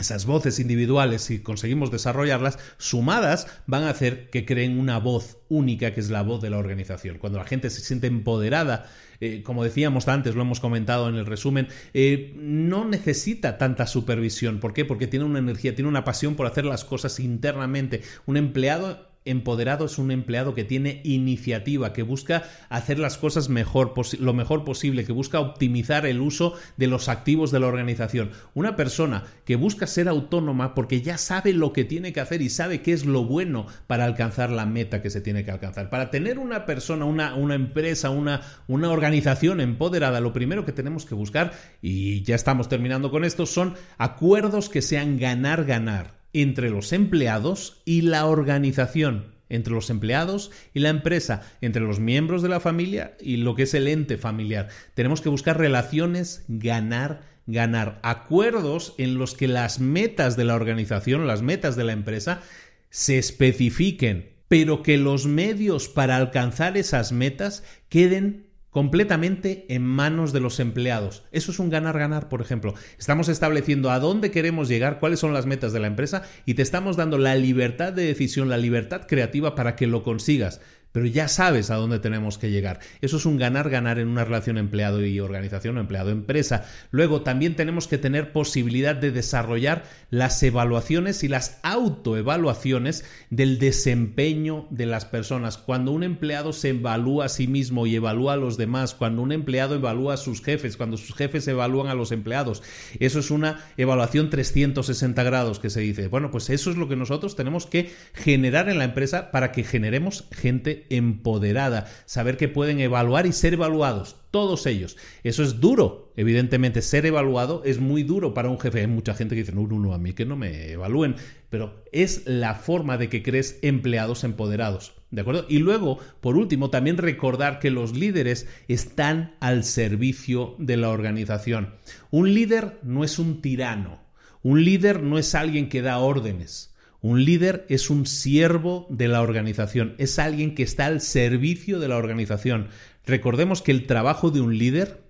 esas voces individuales, si conseguimos desarrollarlas, sumadas, van a hacer que creen una voz única, que es la voz de la organización. Cuando la gente se siente empoderada, eh, como decíamos antes, lo hemos comentado en el resumen, eh, no necesita tanta supervisión. ¿Por qué? Porque tiene una energía, tiene una pasión por hacer las cosas internamente. Un empleado empoderado es un empleado que tiene iniciativa, que busca hacer las cosas mejor, lo mejor posible, que busca optimizar el uso de los activos de la organización. Una persona que busca ser autónoma porque ya sabe lo que tiene que hacer y sabe qué es lo bueno para alcanzar la meta que se tiene que alcanzar. Para tener una persona, una, empresa, una, una organización empoderada, lo primero que tenemos que buscar, y ya estamos terminando con esto, son acuerdos que sean ganar-ganar entre los empleados y la organización, entre los empleados y la empresa, entre los miembros de la familia y lo que es el ente familiar. Tenemos que buscar relaciones ganar, ganar, acuerdos en los que las metas de la organización, las metas de la empresa, se especifiquen, pero que los medios para alcanzar esas metas queden completamente en manos de los empleados. Eso es un ganar-ganar, por ejemplo. Estamos estableciendo a dónde queremos llegar, cuáles son las metas de la empresa y te estamos dando la libertad de decisión, la libertad creativa para que lo consigas pero ya sabes a dónde tenemos que llegar. Eso es un ganar-ganar en una relación empleado y organización o empleado-empresa. Luego, también tenemos que tener posibilidad de desarrollar las evaluaciones y las autoevaluaciones del desempeño de las personas. Cuando un empleado se evalúa a sí mismo y evalúa a los demás, cuando un empleado evalúa a sus jefes, cuando sus jefes evalúan a los empleados, eso es una evaluación 360 grados que se dice. Bueno, pues eso es lo que nosotros tenemos que generar en la empresa para que generemos gente empoderada, saber que pueden evaluar y ser evaluados, todos ellos. Eso es duro, evidentemente, ser evaluado es muy duro para un jefe. Hay mucha gente que dice, no, no, no, a mí que no me evalúen, pero es la forma de que crees empleados empoderados. ¿De acuerdo? Y luego, por último, también recordar que los líderes están al servicio de la organización. Un líder no es un tirano. Un líder no es alguien que da órdenes. Un líder es un siervo de la organización, es alguien que está al servicio de la organización. Recordemos que el trabajo de un líder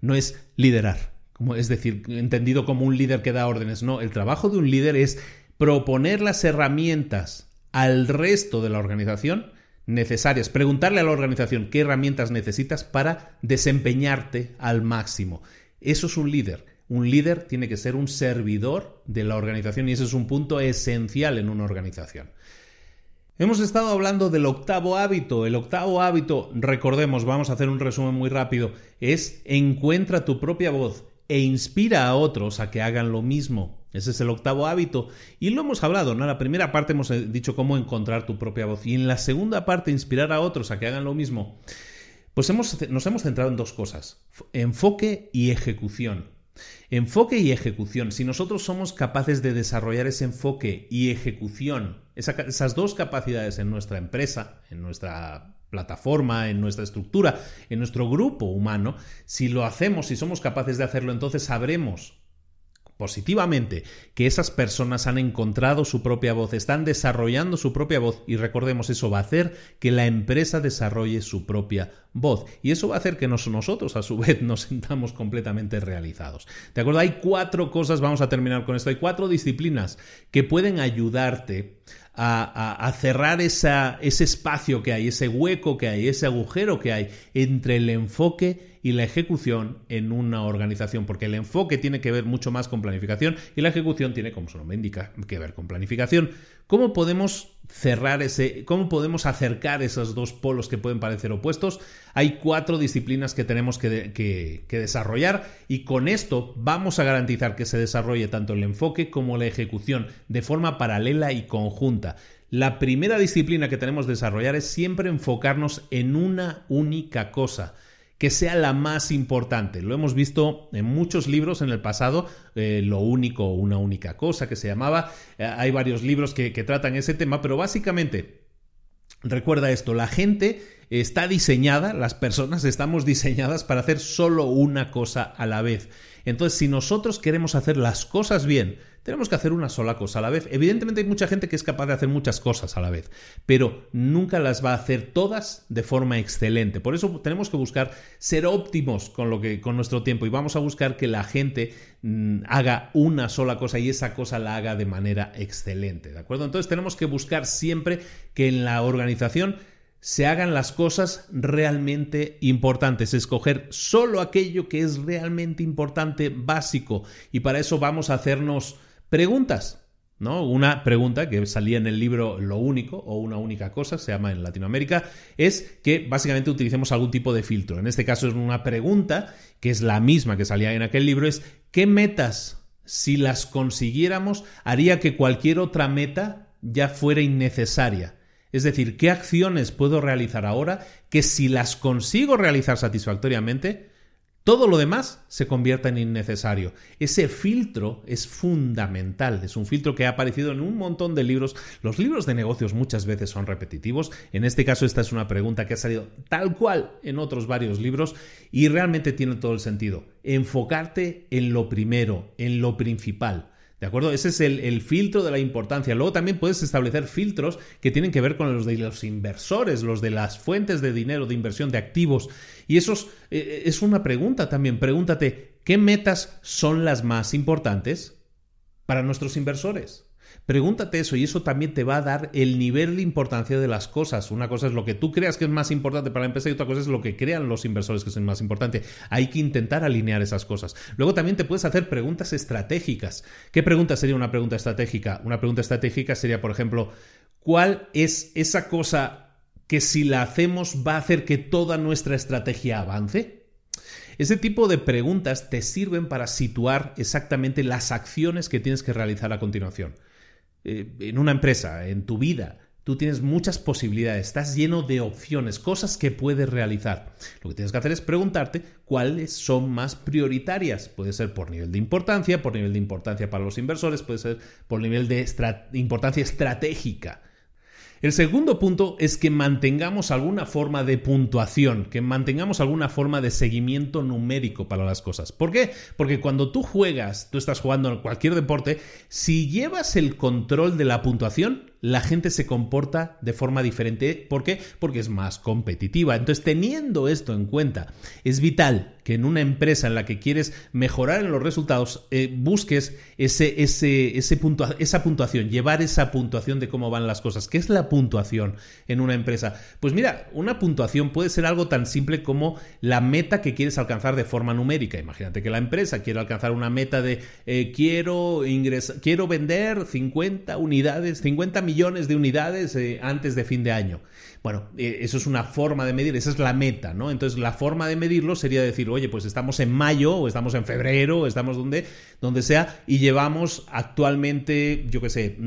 no es liderar, como, es decir, entendido como un líder que da órdenes, no, el trabajo de un líder es proponer las herramientas al resto de la organización necesarias, preguntarle a la organización qué herramientas necesitas para desempeñarte al máximo. Eso es un líder. Un líder tiene que ser un servidor de la organización y ese es un punto esencial en una organización. Hemos estado hablando del octavo hábito. El octavo hábito, recordemos, vamos a hacer un resumen muy rápido, es encuentra tu propia voz e inspira a otros a que hagan lo mismo. Ese es el octavo hábito. Y lo hemos hablado, ¿no? En la primera parte hemos dicho cómo encontrar tu propia voz. Y en la segunda parte, inspirar a otros a que hagan lo mismo. Pues hemos, nos hemos centrado en dos cosas. Enfoque y ejecución. Enfoque y ejecución. Si nosotros somos capaces de desarrollar ese enfoque y ejecución, esas dos capacidades en nuestra empresa, en nuestra plataforma, en nuestra estructura, en nuestro grupo humano, si lo hacemos, si somos capaces de hacerlo, entonces sabremos positivamente que esas personas han encontrado su propia voz, están desarrollando su propia voz y recordemos eso va a hacer que la empresa desarrolle su propia voz y eso va a hacer que nosotros a su vez nos sintamos completamente realizados. ¿De acuerdo? Hay cuatro cosas, vamos a terminar con esto, hay cuatro disciplinas que pueden ayudarte a, cerrar ese espacio que hay, ese hueco que hay, ese agujero que hay entre el enfoque y la ejecución en una organización, porque el enfoque tiene que ver mucho más con planificación y la ejecución tiene, como su nombre indica, que ver con planificación. ¿Cómo podemos cerrar ese, cómo podemos acercar esos dos polos que pueden parecer opuestos? Hay cuatro disciplinas que tenemos que, que desarrollar y con esto vamos a garantizar que se desarrolle tanto el enfoque como la ejecución de forma paralela y conjunta. La primera disciplina que tenemos que desarrollar es siempre enfocarnos en una única cosa que sea la más importante. Lo hemos visto en muchos libros en el pasado, eh, lo único, una única cosa que se llamaba. Eh, hay varios libros que, que tratan ese tema, pero básicamente Recuerda esto, la gente está diseñada, las personas estamos diseñadas para hacer solo una cosa a la vez. Entonces, si nosotros queremos hacer las cosas bien, tenemos que hacer una sola cosa a la vez. Evidentemente hay mucha gente que es capaz de hacer muchas cosas a la vez, pero nunca las va a hacer todas de forma excelente. Por eso tenemos que buscar ser óptimos con lo que con nuestro tiempo y vamos a buscar que la gente mm, haga una sola cosa y esa cosa la haga de manera excelente, ¿de acuerdo? Entonces tenemos que buscar siempre que en la organización se hagan las cosas realmente importantes, escoger solo aquello que es realmente importante, básico, y para eso vamos a hacernos preguntas. ¿No? Una pregunta que salía en el libro Lo único o una única cosa, se llama en Latinoamérica, es que básicamente utilicemos algún tipo de filtro. En este caso es una pregunta que es la misma que salía en aquel libro, es ¿qué metas, si las consiguiéramos, haría que cualquier otra meta ya fuera innecesaria? Es decir, ¿qué acciones puedo realizar ahora que si las consigo realizar satisfactoriamente, todo lo demás se convierta en innecesario. Ese filtro es fundamental, es un filtro que ha aparecido en un montón de libros. Los libros de negocios muchas veces son repetitivos. En este caso esta es una pregunta que ha salido tal cual en otros varios libros y realmente tiene todo el sentido. Enfocarte en lo primero, en lo principal. ¿De acuerdo? Ese es el, filtro de la importancia. Luego también puedes establecer filtros que tienen que ver con los de los inversores, los de las fuentes de dinero, de inversión, de activos. Y eso es, eh, es una pregunta también. Pregúntate, ¿qué metas son las más importantes para nuestros inversores? Pregúntate eso y eso también te va a dar el nivel de importancia de las cosas. Una cosa es lo que tú creas que es más importante para la empresa y otra cosa es lo que crean los inversores que es más importante. Hay que intentar alinear esas cosas. Luego también te puedes hacer preguntas estratégicas. ¿Qué pregunta sería una pregunta estratégica? Una pregunta estratégica sería, por ejemplo, ¿cuál es esa cosa que si la hacemos va a hacer que toda nuestra estrategia avance? Ese tipo de preguntas te sirven para situar exactamente las acciones que tienes que realizar a continuación. Eh, en una empresa, en tu vida, tú tienes muchas posibilidades, estás lleno de opciones, cosas que puedes realizar. Lo que tienes que hacer es preguntarte cuáles son más prioritarias. Puede ser por nivel de importancia, por nivel de importancia para los inversores, puede ser por nivel de importancia estratégica. El segundo punto es que mantengamos alguna forma de puntuación, que mantengamos alguna forma de seguimiento numérico para las cosas. ¿Por qué? Porque cuando tú juegas, tú estás jugando en cualquier deporte, si llevas el control de la puntuación, la gente se comporta de forma diferente. ¿Por qué? Porque es más competitiva. Entonces, teniendo esto en cuenta, es vital que en una empresa en la que quieres mejorar en los resultados, eh, busques ese, ese, ese esa puntuación, llevar esa puntuación de cómo van las cosas. ¿Qué es la puntuación en una empresa? Pues mira, una puntuación puede ser algo tan simple como la meta que quieres alcanzar de forma numérica. Imagínate que la empresa quiere alcanzar una meta de eh, quiero quiero vender 50 unidades, 50 millones millones de unidades eh, antes de fin de año. Bueno, eh, eso es una forma de medir, esa es la meta, ¿no? Entonces, la forma de medirlo sería decir, oye, pues estamos en mayo, o estamos en febrero, o estamos donde, donde sea, y llevamos actualmente, yo qué sé, 10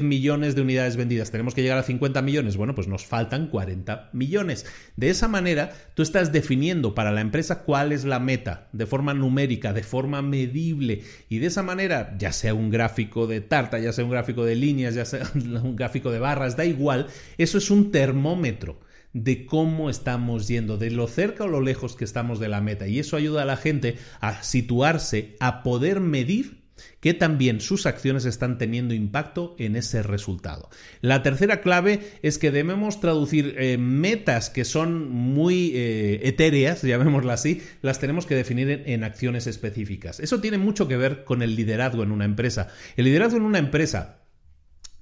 mm, millones de unidades vendidas. Tenemos que llegar a 50 millones. Bueno, pues nos faltan 40 millones. De esa manera, tú estás definiendo para la empresa cuál es la meta, de forma numérica, de forma medible, y de esa manera, ya sea un gráfico de tarta, ya sea un gráfico de líneas, ya sea un gráfico de barras, da igual, eso es un termómetro de cómo estamos yendo, de lo cerca o lo lejos que estamos de la meta. Y eso ayuda a la gente a situarse, a poder medir que también sus acciones están teniendo impacto en ese resultado. La tercera clave es que debemos traducir eh, metas que son muy eh, etéreas, llamémoslas así, las tenemos que definir en, en acciones específicas. Eso tiene mucho que ver con el liderazgo en una empresa. El liderazgo en una empresa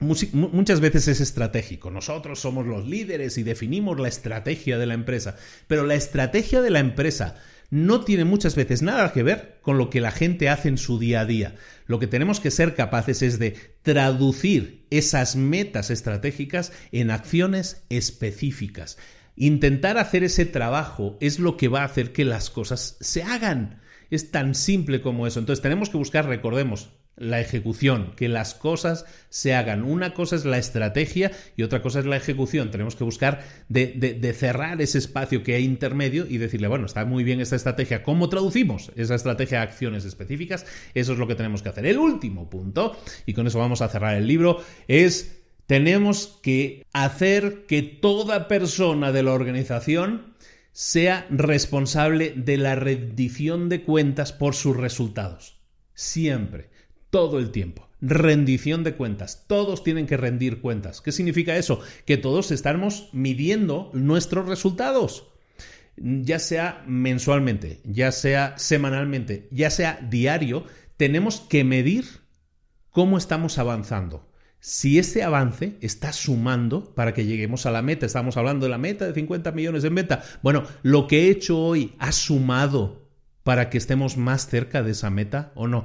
muchas veces es estratégico. Nosotros somos los líderes y definimos la estrategia de la empresa, pero la estrategia de la empresa no tiene muchas veces nada que ver con lo que la gente hace en su día a día. Lo que tenemos que ser capaces es de traducir esas metas estratégicas en acciones específicas. Intentar hacer ese trabajo es lo que va a hacer que las cosas se hagan. Es tan simple como eso. Entonces tenemos que buscar, recordemos, la ejecución, que las cosas se hagan. Una cosa es la estrategia y otra cosa es la ejecución. Tenemos que buscar de, cerrar ese espacio que hay intermedio y decirle, bueno, está muy bien esta estrategia. ¿Cómo traducimos esa estrategia a acciones específicas? Eso es lo que tenemos que hacer. El último punto, y con eso vamos a cerrar el libro, es Tenemos que hacer que toda persona de la organización sea responsable de la rendición de cuentas por sus resultados. Siempre, todo el tiempo. Rendición de cuentas. Todos tienen que rendir cuentas. ¿Qué significa eso? Que todos estamos midiendo nuestros resultados ya sea mensualmente, ya sea semanalmente, ya sea diario, tenemos que medir cómo estamos avanzando. Si ese avance está sumando para que lleguemos a la meta, estamos hablando de la meta de 50 millones en venta, bueno, lo que he hecho hoy ha sumado para que estemos más cerca de esa meta o no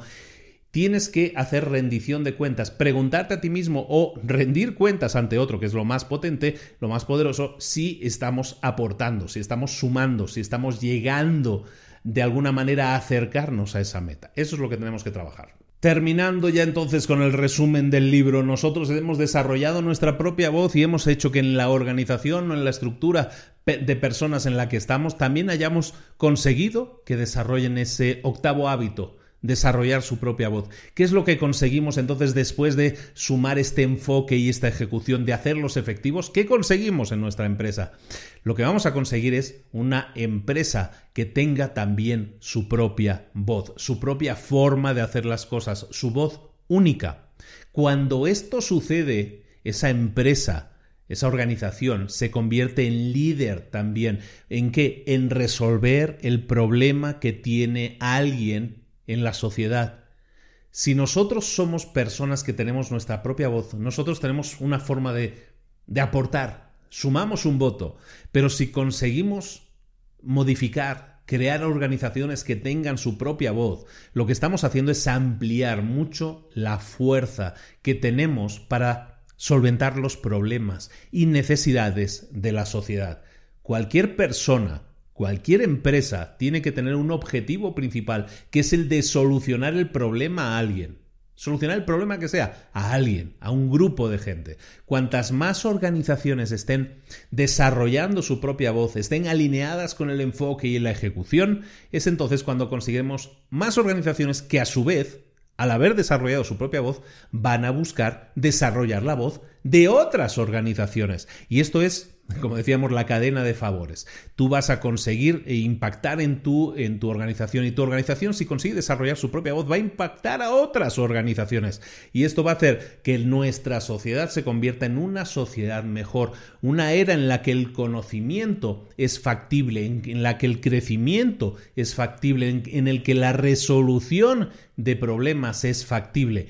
tienes que hacer rendición de cuentas, preguntarte a ti mismo o rendir cuentas ante otro, que es lo más potente, lo más poderoso, si estamos aportando, si estamos sumando, si estamos llegando de alguna manera a acercarnos a esa meta. Eso es lo que tenemos que trabajar. Terminando ya entonces con el resumen del libro, nosotros hemos desarrollado nuestra propia voz y hemos hecho que en la organización o en la estructura de personas en la que estamos también hayamos conseguido que desarrollen ese octavo hábito desarrollar su propia voz. ¿Qué es lo que conseguimos entonces después de sumar este enfoque y esta ejecución, de hacerlos efectivos? ¿Qué conseguimos en nuestra empresa? Lo que vamos a conseguir es una empresa que tenga también su propia voz, su propia forma de hacer las cosas, su voz única. Cuando esto sucede, esa empresa, esa organización se convierte en líder también. ¿En qué? En resolver el problema que tiene alguien en la sociedad. Si nosotros somos personas que tenemos nuestra propia voz, nosotros tenemos una forma de, de aportar, sumamos un voto, pero si conseguimos modificar, crear organizaciones que tengan su propia voz, lo que estamos haciendo es ampliar mucho la fuerza que tenemos para solventar los problemas y necesidades de la sociedad. Cualquier persona Cualquier empresa tiene que tener un objetivo principal, que es el de solucionar el problema a alguien. Solucionar el problema que sea a alguien, a un grupo de gente. Cuantas más organizaciones estén desarrollando su propia voz, estén alineadas con el enfoque y la ejecución, es entonces cuando conseguimos más organizaciones que a su vez, al haber desarrollado su propia voz, van a buscar desarrollar la voz de otras organizaciones. Y esto es como decíamos, la cadena de favores. Tú vas a conseguir e impactar en tu, en tu organización y tu organización, si consigue desarrollar su propia voz, va a impactar a otras organizaciones. Y esto va a hacer que nuestra sociedad se convierta en una sociedad mejor, una era en la que el conocimiento es factible, en, la que el crecimiento es factible, en, en el que la resolución de problemas es factible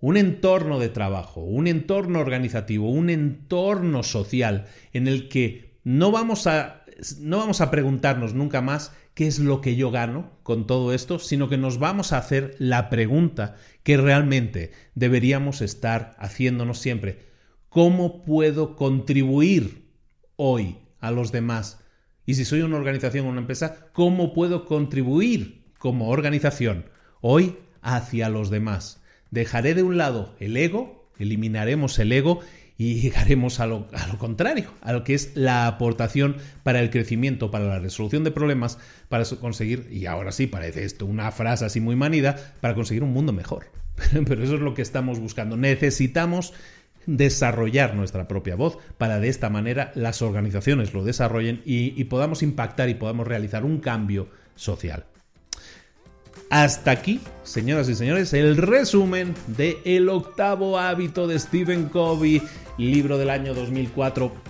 un entorno de trabajo, un entorno organizativo, un entorno social en el que no vamos a, no vamos a preguntarnos nunca más qué es lo que yo gano con todo esto, sino que nos vamos a hacer la pregunta que realmente deberíamos estar haciéndonos siempre. ¿Cómo puedo contribuir hoy a los demás? Y si soy una organización o una empresa, ¿cómo puedo contribuir como organización hoy hacia los demás? Dejaré de un lado el ego, eliminaremos el ego y llegaremos a lo, contrario, a lo que es la aportación para el crecimiento, para la resolución de problemas, para conseguir, y ahora sí parece esto una frase así muy manida, para conseguir un mundo mejor. Pero eso es lo que estamos buscando. Necesitamos desarrollar nuestra propia voz para de esta manera las organizaciones lo desarrollen y podamos impactar y podamos realizar un cambio social. Hasta aquí, señoras y señores, el resumen de El octavo hábito de Stephen Covey, libro del año 2004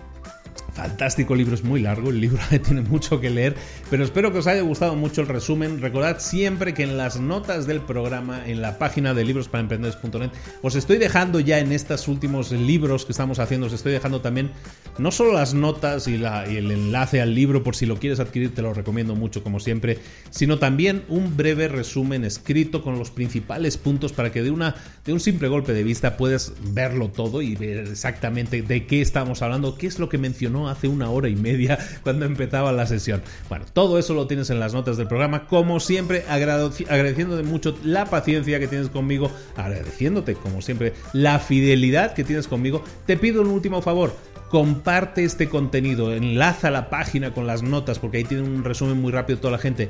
Fantástico libro, es muy largo, el libro tiene mucho que leer, pero espero que os haya gustado mucho el resumen. Recordad siempre que en las notas del programa, en la página de librosparaemprendedores.net, os estoy dejando ya en estos últimos libros que estamos haciendo, os estoy dejando también no solo las notas y, el enlace al libro por si lo quieres adquirir, te lo recomiendo mucho como siempre, sino también un breve resumen escrito con los principales puntos para que de, una, de un simple golpe de vista puedas verlo todo y ver exactamente de qué estamos hablando, qué es lo que mencionó hace una hora y media cuando empezaba la sesión. Bueno, todo eso lo tienes en las notas del programa. Como siempre, agradeciéndote mucho la paciencia que tienes conmigo, agradeciéndote, como siempre, la fidelidad que tienes conmigo. Te pido un último favor comparte este contenido, enlaza la página con las notas, porque ahí tiene un resumen muy rápido toda la gente.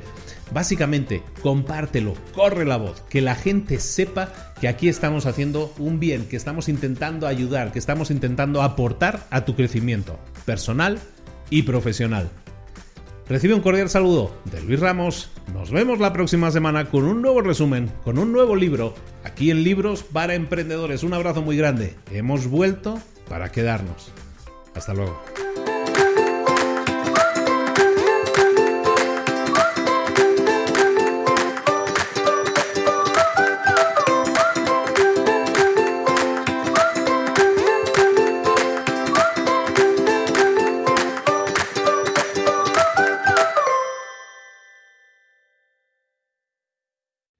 Básicamente, compártelo, corre la voz, que la gente sepa que aquí estamos haciendo un bien, que estamos intentando ayudar, que estamos intentando aportar a tu crecimiento personal y profesional. Recibe un cordial saludo de Luis Ramos. Nos vemos la próxima semana con un nuevo resumen, con un nuevo libro, aquí en Libros para Emprendedores. Un abrazo muy grande. Hemos vuelto para quedarnos. Hasta luego.